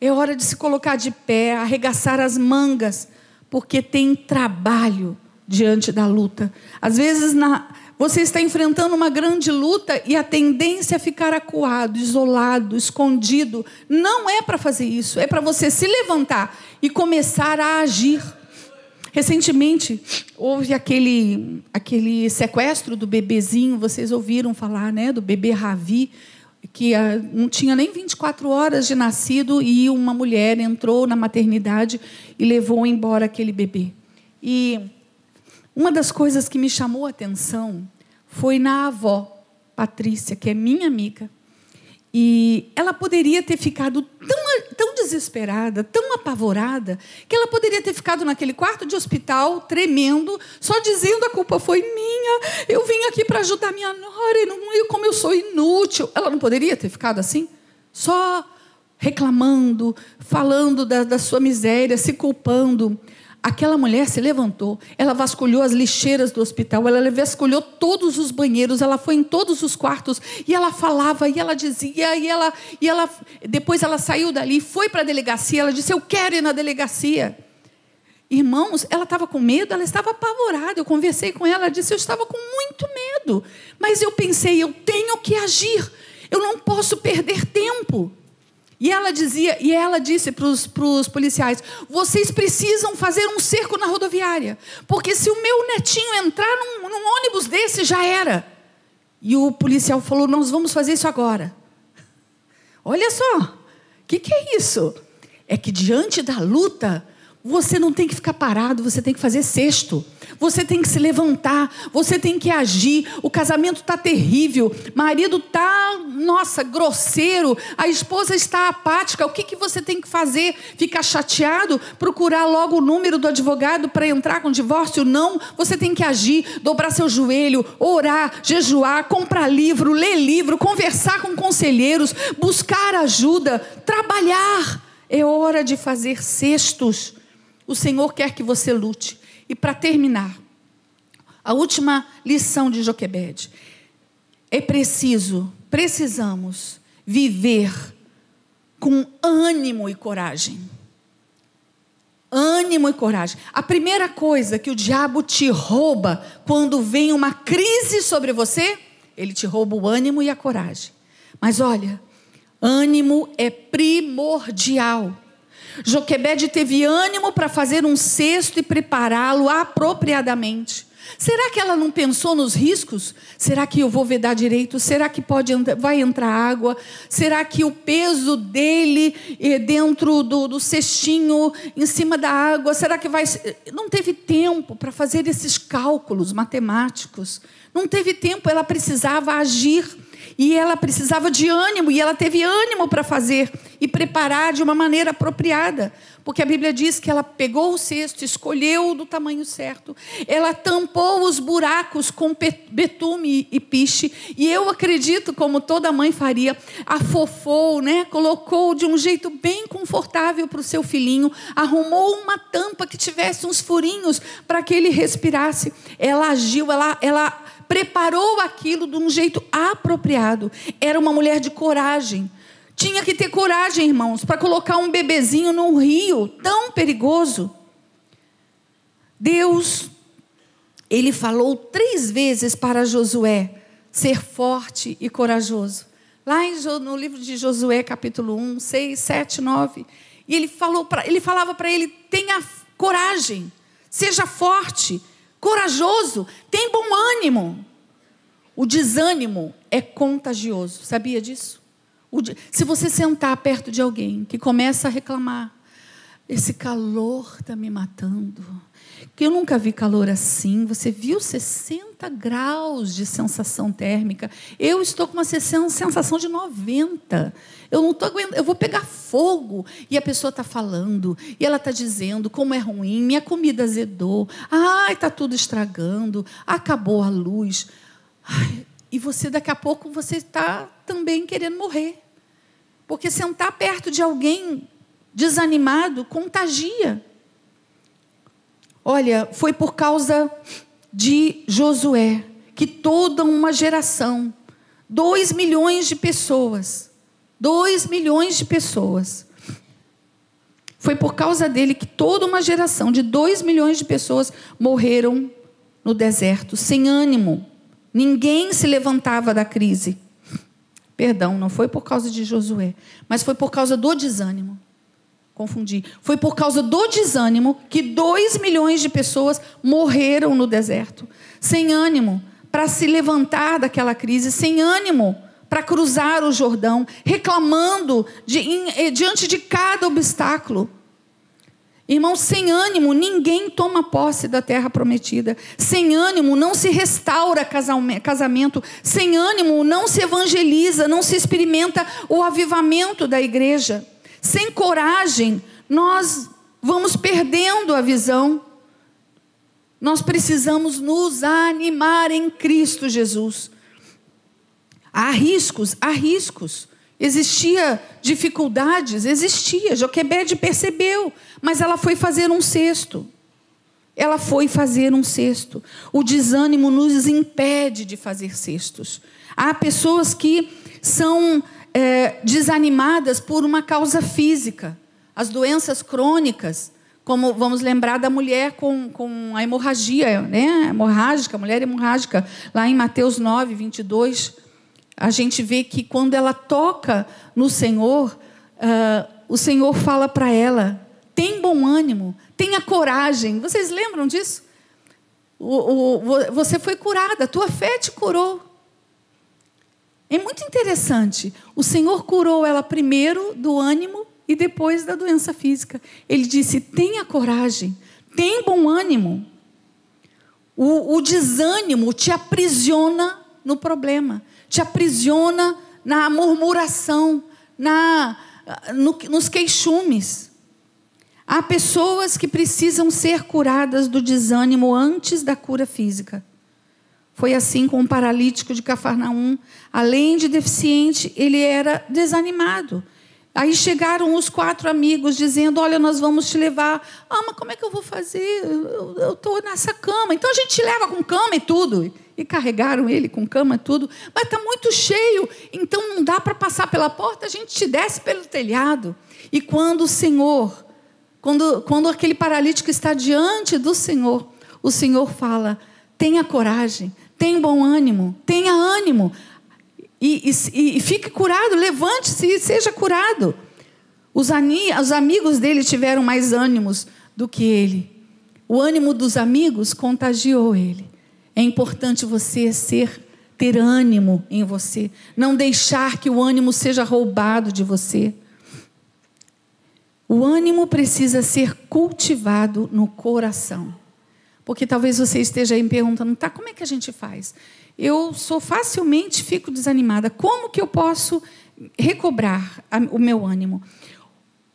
É hora de se colocar de pé, arregaçar as mangas, porque tem trabalho diante da luta. Às vezes na, você está enfrentando uma grande luta e a tendência é ficar acuado, isolado, escondido. Não é para fazer isso, é para você se levantar e começar a agir. Recentemente houve aquele, aquele sequestro do bebezinho, vocês ouviram falar, né, do bebê Ravi que ah, não tinha nem 24 horas de nascido e uma mulher entrou na maternidade e levou embora aquele bebê. E uma das coisas que me chamou a atenção foi na avó, Patrícia, que é minha amiga. E ela poderia ter ficado tão, tão desesperada, tão apavorada, que ela poderia ter ficado naquele quarto de hospital, tremendo, só dizendo a culpa foi minha, eu vim aqui para ajudar minha nora, e não, como eu sou inútil. Ela não poderia ter ficado assim? Só reclamando, falando da, da sua miséria, se culpando. Aquela mulher se levantou, ela vasculhou as lixeiras do hospital, ela vasculhou todos os banheiros, ela foi em todos os quartos e ela falava e ela dizia e ela e ela depois ela saiu dali, foi para a delegacia, ela disse eu quero ir na delegacia. Irmãos, ela estava com medo, ela estava apavorada. Eu conversei com ela, ela disse eu estava com muito medo, mas eu pensei eu tenho que agir, eu não posso perder tempo. E ela dizia, e ela disse para os policiais: vocês precisam fazer um cerco na rodoviária, porque se o meu netinho entrar num, num, roubos desse já era. E o policial falou: Nós vamos fazer isso agora. Olha só, o que, que é isso? É que diante da luta, você não tem que ficar parado, você tem que fazer cesto. Você tem que se levantar, você tem que agir. O casamento está terrível, marido está, nossa, grosseiro, a esposa está apática. O que, que você tem que fazer? Ficar chateado? Procurar logo o número do advogado para entrar com divórcio? Não. Você tem que agir, dobrar seu joelho, orar, jejuar, comprar livro, ler livro, conversar com conselheiros, buscar ajuda, trabalhar. É hora de fazer cestos o Senhor quer que você lute. E para terminar, a última lição de Joquebede. É preciso, precisamos viver com ânimo e coragem. Ânimo e coragem. A primeira coisa que o diabo te rouba quando vem uma crise sobre você, ele te rouba o ânimo e a coragem. Mas olha, ânimo é primordial. Joquebede teve ânimo para fazer um cesto e prepará-lo apropriadamente. Será que ela não pensou nos riscos? Será que eu vou vedar direito? Será que pode vai entrar água? Será que o peso dele eh, dentro do, do cestinho, em cima da água, será que vai. Não teve tempo para fazer esses cálculos matemáticos. Não teve tempo, ela precisava agir. E ela precisava de ânimo, e ela teve ânimo para fazer e preparar de uma maneira apropriada. Porque a Bíblia diz que ela pegou o cesto, escolheu do tamanho certo, ela tampou os buracos com betume e piche, e eu acredito, como toda mãe faria, afofou, né? colocou de um jeito bem confortável para o seu filhinho, arrumou uma tampa que tivesse uns furinhos para que ele respirasse. Ela agiu, ela, ela preparou aquilo de um jeito apropriado. Era uma mulher de coragem. Tinha que ter coragem, irmãos, para colocar um bebezinho num rio tão perigoso. Deus, ele falou três vezes para Josué ser forte e corajoso. Lá no livro de Josué, capítulo 1, 6, 7, 9. E ele, falou pra, ele falava para ele: tenha coragem, seja forte corajoso, tem bom ânimo. O desânimo é contagioso, sabia disso? Se você sentar perto de alguém que começa a reclamar, esse calor está me matando, que eu nunca vi calor assim. Você viu 60 graus de sensação térmica. Eu estou com uma sensação de 90. Eu não estou aguentando, eu vou pegar fogo. E a pessoa está falando, e ela está dizendo como é ruim, minha comida azedou, ai, está tudo estragando, acabou a luz. Ai, e você, daqui a pouco, você está também querendo morrer. Porque sentar perto de alguém desanimado contagia. Olha, foi por causa de Josué que toda uma geração, dois milhões de pessoas, dois milhões de pessoas, foi por causa dele que toda uma geração de dois milhões de pessoas morreram no deserto, sem ânimo. Ninguém se levantava da crise. Perdão, não foi por causa de Josué, mas foi por causa do desânimo. Confundi. Foi por causa do desânimo que dois milhões de pessoas morreram no deserto, sem ânimo para se levantar daquela crise, sem ânimo para cruzar o Jordão, reclamando de, eh, diante de cada obstáculo. Irmão, sem ânimo, ninguém toma posse da terra prometida. Sem ânimo, não se restaura casamento. Sem ânimo, não se evangeliza, não se experimenta o avivamento da igreja. Sem coragem, nós vamos perdendo a visão. Nós precisamos nos animar em Cristo Jesus. Há riscos, há riscos. Existia dificuldades, existia. Joquebede percebeu, mas ela foi fazer um cesto. Ela foi fazer um cesto. O desânimo nos impede de fazer cestos. Há pessoas que são é, desanimadas por uma causa física. As doenças crônicas, como vamos lembrar da mulher com, com a hemorragia, né? hemorrágica, mulher hemorrágica, lá em Mateus 9, 22 a gente vê que quando ela toca no Senhor, uh, o Senhor fala para ela: tem bom ânimo, tenha coragem. Vocês lembram disso? O, o, você foi curada, tua fé te curou. É muito interessante. O Senhor curou ela primeiro do ânimo e depois da doença física. Ele disse: tenha coragem, tenha bom ânimo. O, o desânimo te aprisiona no problema, te aprisiona na murmuração, na, no, nos queixumes. Há pessoas que precisam ser curadas do desânimo antes da cura física. Foi assim com o paralítico de Cafarnaum. Além de deficiente, ele era desanimado. Aí chegaram os quatro amigos dizendo: Olha, nós vamos te levar. Ah, mas como é que eu vou fazer? Eu estou nessa cama. Então a gente te leva com cama e tudo. E carregaram ele com cama tudo. Mas está muito cheio, então não dá para passar pela porta, a gente te desce pelo telhado. E quando o Senhor, quando, quando aquele paralítico está diante do Senhor, o Senhor fala: tenha coragem, tenha bom ânimo, tenha ânimo. E, e, e fique curado, levante-se e seja curado. Os, os amigos dele tiveram mais ânimos do que ele. O ânimo dos amigos contagiou ele. É importante você ser ter ânimo em você, não deixar que o ânimo seja roubado de você. O ânimo precisa ser cultivado no coração. Porque talvez você esteja aí me perguntando, tá, como é que a gente faz? Eu sou facilmente fico desanimada. Como que eu posso recobrar o meu ânimo?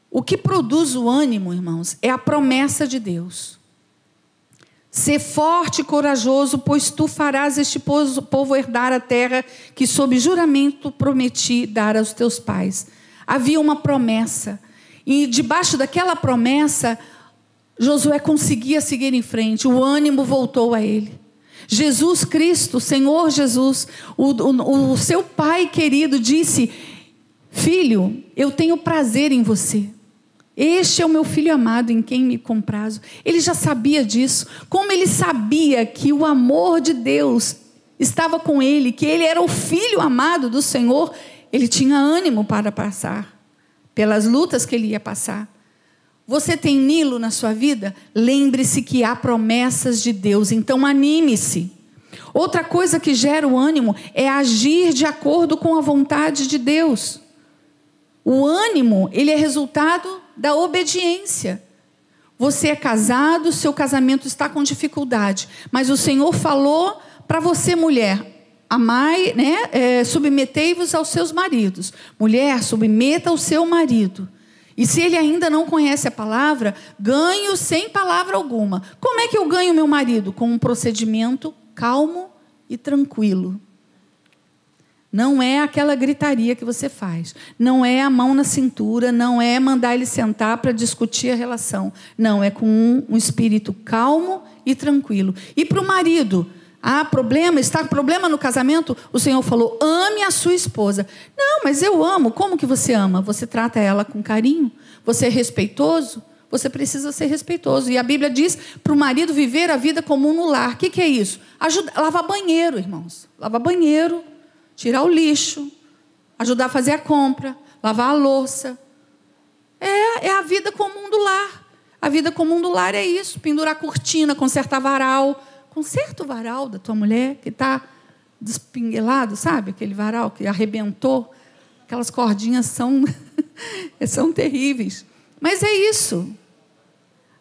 O que produz o ânimo, irmãos, é a promessa de Deus. Ser forte e corajoso, pois tu farás este povo herdar a terra que, sob juramento, prometi dar aos teus pais. Havia uma promessa, e debaixo daquela promessa, Josué conseguia seguir em frente, o ânimo voltou a ele. Jesus Cristo, Senhor Jesus, o, o, o seu Pai querido disse: Filho, eu tenho prazer em você. Este é o meu filho amado em quem me comprazo. Ele já sabia disso. Como ele sabia que o amor de Deus estava com ele, que ele era o filho amado do Senhor, ele tinha ânimo para passar pelas lutas que ele ia passar. Você tem Nilo na sua vida? Lembre-se que há promessas de Deus, então anime-se. Outra coisa que gera o ânimo é agir de acordo com a vontade de Deus. O ânimo, ele é resultado da obediência. Você é casado, seu casamento está com dificuldade, mas o Senhor falou para você, mulher, amai, né, é, submetei-vos aos seus maridos. Mulher, submeta ao seu marido. E se ele ainda não conhece a palavra, ganho sem palavra alguma. Como é que eu ganho meu marido? Com um procedimento calmo e tranquilo. Não é aquela gritaria que você faz. Não é a mão na cintura. Não é mandar ele sentar para discutir a relação. Não, é com um, um espírito calmo e tranquilo. E para o marido, Há problema, está problema no casamento? O Senhor falou: ame a sua esposa. Não, mas eu amo. Como que você ama? Você trata ela com carinho? Você é respeitoso? Você precisa ser respeitoso. E a Bíblia diz para o marido viver a vida comum no lar. O que, que é isso? Ajuda, banheiro, irmãos. Lavar banheiro, tirar o lixo, ajudar a fazer a compra, lavar a louça. É, é a vida comum do lar. A vida comum do lar é isso: pendurar cortina, consertar varal Conserta o varal da tua mulher que está despinguelado, sabe? Aquele varal que arrebentou. Aquelas cordinhas são, são terríveis. Mas é isso.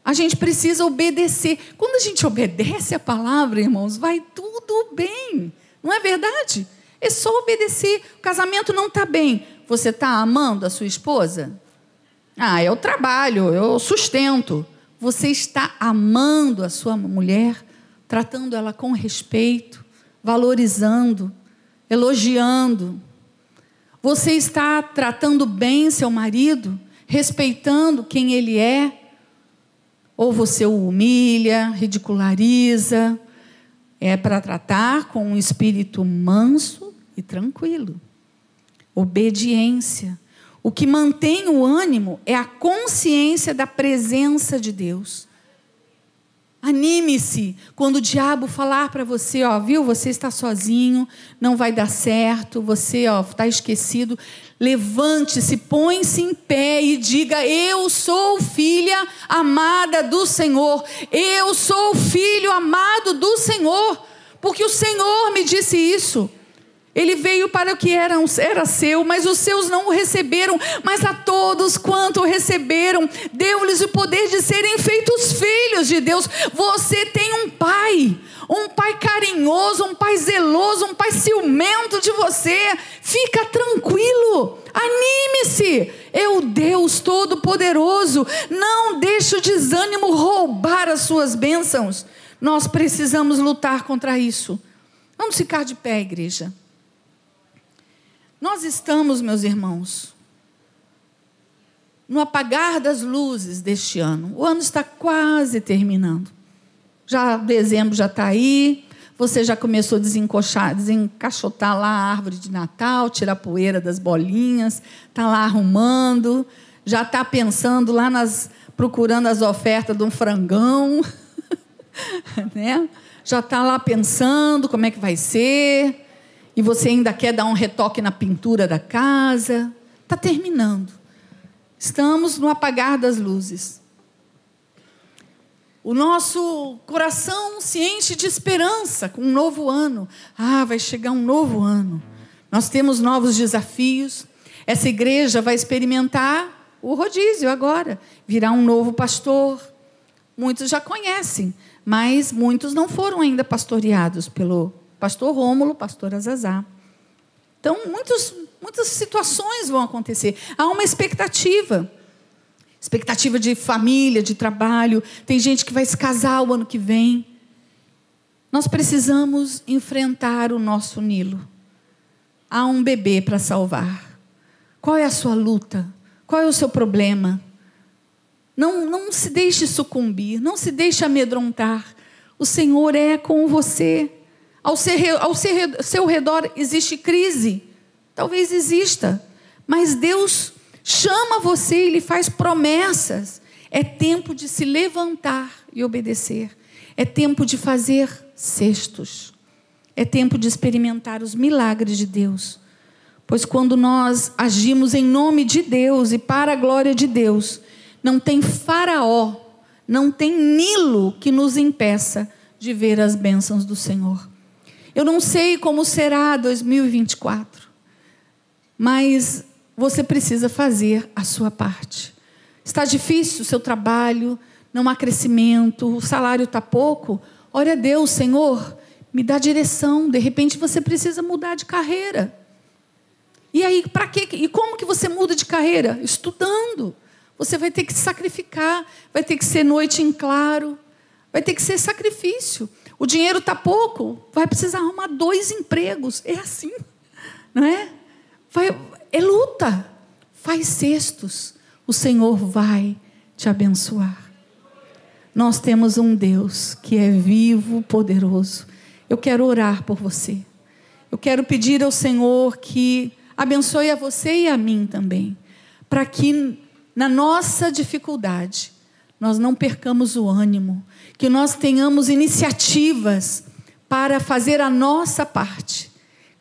A gente precisa obedecer. Quando a gente obedece a palavra, irmãos, vai tudo bem. Não é verdade? É só obedecer. O casamento não está bem. Você está amando a sua esposa? Ah, eu trabalho, eu sustento. Você está amando a sua mulher? tratando ela com respeito, valorizando, elogiando. Você está tratando bem seu marido, respeitando quem ele é? Ou você o humilha, ridiculariza? É para tratar com um espírito manso e tranquilo. Obediência. O que mantém o ânimo é a consciência da presença de Deus. Anime-se quando o diabo falar para você, ó, viu? Você está sozinho, não vai dar certo, você, ó, está esquecido. Levante-se, põe-se em pé e diga: Eu sou filha amada do Senhor. Eu sou filho amado do Senhor, porque o Senhor me disse isso. Ele veio para o que era, era seu, mas os seus não o receberam. Mas a todos quanto o receberam, deu-lhes o poder de serem feitos filhos de Deus. Você tem um pai, um pai carinhoso, um pai zeloso, um pai ciumento de você. Fica tranquilo, anime-se. É o Deus Todo-Poderoso. Não deixe o desânimo roubar as suas bênçãos. Nós precisamos lutar contra isso. Vamos ficar de pé, igreja. Nós estamos, meus irmãos, no apagar das luzes deste ano. O ano está quase terminando. Já dezembro já está aí. Você já começou a desencaixotar lá a árvore de Natal, tirar a poeira das bolinhas, está lá arrumando, já está pensando lá nas. procurando as ofertas de um frangão. né? Já está lá pensando como é que vai ser e você ainda quer dar um retoque na pintura da casa. Está terminando. Estamos no apagar das luzes. O nosso coração se enche de esperança com um novo ano. Ah, vai chegar um novo ano. Nós temos novos desafios. Essa igreja vai experimentar o rodízio agora. Virá um novo pastor. Muitos já conhecem, mas muitos não foram ainda pastoreados pelo pastor Rômulo, pastor Azazá. Então, muitos, muitas situações vão acontecer. Há uma expectativa. Expectativa de família, de trabalho. Tem gente que vai se casar o ano que vem. Nós precisamos enfrentar o nosso Nilo. Há um bebê para salvar. Qual é a sua luta? Qual é o seu problema? Não, não se deixe sucumbir, não se deixe amedrontar. O Senhor é com você. Ao, ser, ao ser, seu redor existe crise. Talvez exista. Mas Deus chama você e lhe faz promessas. É tempo de se levantar e obedecer. É tempo de fazer cestos. É tempo de experimentar os milagres de Deus. Pois quando nós agimos em nome de Deus e para a glória de Deus, não tem Faraó, não tem Nilo que nos impeça de ver as bênçãos do Senhor. Eu não sei como será 2024, mas você precisa fazer a sua parte. Está difícil o seu trabalho, não há crescimento, o salário está pouco. Ore a Deus, Senhor, me dá direção. De repente você precisa mudar de carreira. E aí, para quê? E como que você muda de carreira? Estudando. Você vai ter que se sacrificar, vai ter que ser noite em claro, vai ter que ser sacrifício. O dinheiro está pouco, vai precisar arrumar dois empregos. É assim, não é? Vai, é luta. Faz cestos. O Senhor vai te abençoar. Nós temos um Deus que é vivo, poderoso. Eu quero orar por você. Eu quero pedir ao Senhor que abençoe a você e a mim também, para que na nossa dificuldade nós não percamos o ânimo, que nós tenhamos iniciativas para fazer a nossa parte,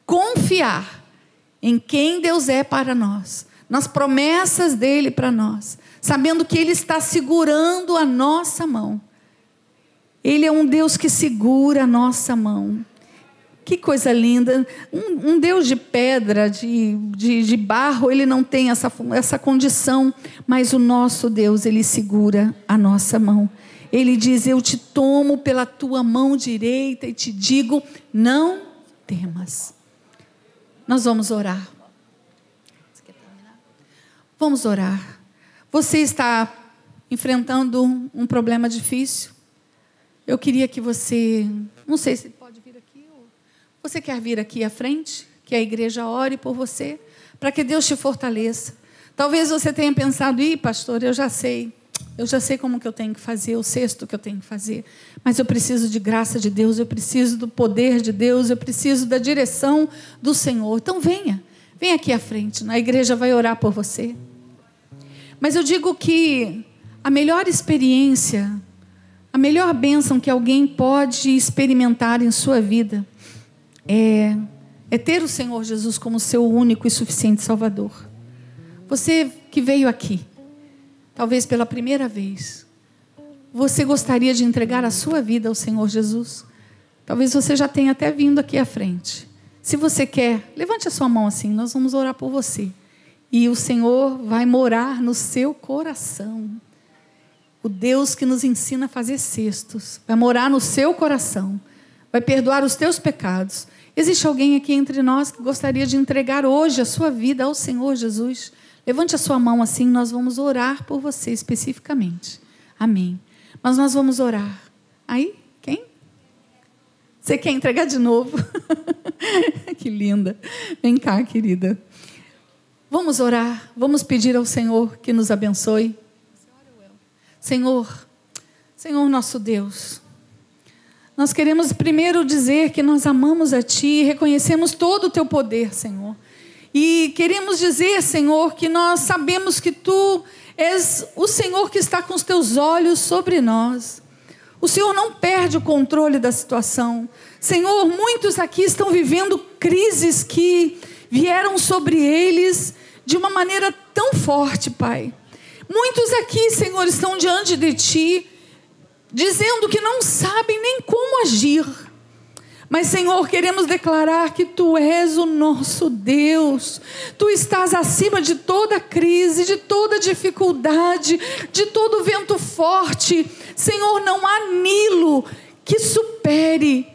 confiar em quem Deus é para nós, nas promessas dele para nós, sabendo que ele está segurando a nossa mão. Ele é um Deus que segura a nossa mão. Que coisa linda. Um, um Deus de pedra, de, de, de, barro, ele não tem essa, essa condição, mas o nosso Deus, ele segura a nossa mão. Ele diz: Eu te tomo pela tua mão direita e te digo: não temas. Nós vamos orar. Vamos orar. Você está enfrentando um problema difícil? Eu queria que você, não sei se você quer vir aqui à frente? Que a igreja ore por você? Para que Deus te fortaleça. Talvez você tenha pensado, ih, pastor, eu já sei. Eu já sei como que eu tenho que fazer, o sexto que eu tenho que fazer. Mas eu preciso de graça de Deus, eu preciso do poder de Deus, eu preciso da direção do Senhor. Então venha, venha aqui à frente. A igreja vai orar por você. Mas eu digo que a melhor experiência, A melhor bênção que alguém pode experimentar em sua vida é, é ter o Senhor Jesus como seu único e suficiente Salvador. Você que veio aqui, talvez pela primeira vez, você gostaria de entregar a sua vida ao Senhor Jesus? Talvez você já tenha até vindo aqui à frente. Se você quer, levante a sua mão assim, nós vamos orar por você. E o Senhor vai morar no seu coração. O Deus que nos ensina a fazer cestos vai morar no seu coração, vai perdoar os teus pecados. Existe alguém aqui entre nós que gostaria de entregar hoje a sua vida ao Senhor Jesus? Levante a sua mão assim, nós vamos orar por você especificamente. Amém. Mas nós vamos orar. Aí, quem? Você quer entregar de novo? que linda. Vem cá, querida. Vamos orar, vamos pedir ao Senhor que nos abençoe. Senhor, Senhor nosso Deus, nós queremos primeiro dizer que nós amamos a Ti e reconhecemos todo o Teu poder, Senhor. E queremos dizer, Senhor, que nós sabemos que Tu és o Senhor que está com os Teus olhos sobre nós. O Senhor não perde o controle da situação. Senhor, muitos aqui estão vivendo crises que vieram sobre eles de uma maneira tão forte, Pai. Muitos aqui, Senhor, estão diante de Ti, dizendo que não sabem nem como agir. Mas, Senhor, queremos declarar que Tu és o nosso Deus. Tu estás acima de toda crise, de toda dificuldade, de todo vento forte. Senhor, não há Nilo que supere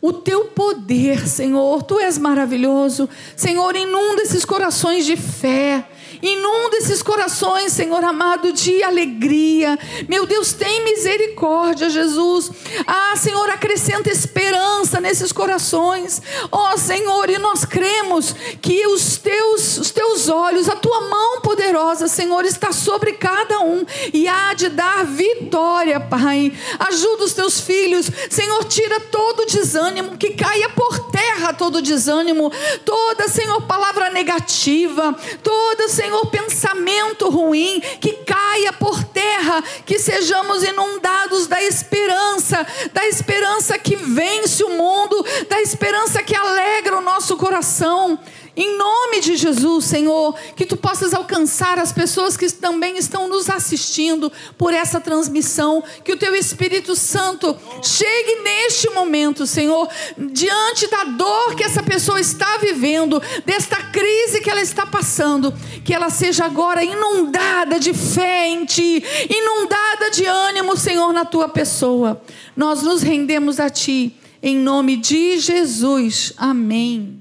o teu poder, Senhor. Tu és maravilhoso. Senhor, inunda esses corações de fé. Inunda esses corações, Senhor amado, de alegria. Meu Deus, tem misericórdia, Jesus. Ah, Senhor, acrescenta esperança nesses corações. Ó oh, Senhor, e nós cremos que os teus, os teus olhos, a tua mão poderosa, Senhor, está sobre cada um e há de dar vitória, Pai. Ajuda os teus filhos, Senhor, tira todo desânimo, que caia por terra todo desânimo, toda, Senhor, palavra negativa, toda, Senhor, Senhor, pensamento ruim que caia por terra, que sejamos inundados da esperança, da esperança que vence o mundo, da esperança que alegra o nosso coração. Em nome de Jesus, Senhor, que tu possas alcançar as pessoas que também estão nos assistindo por essa transmissão, que o teu Espírito Santo chegue neste momento, Senhor, diante da dor que essa pessoa está vivendo, desta crise que ela está passando, que ela seja agora inundada de fé em ti, inundada de ânimo, Senhor, na tua pessoa. Nós nos rendemos a ti, em nome de Jesus. Amém.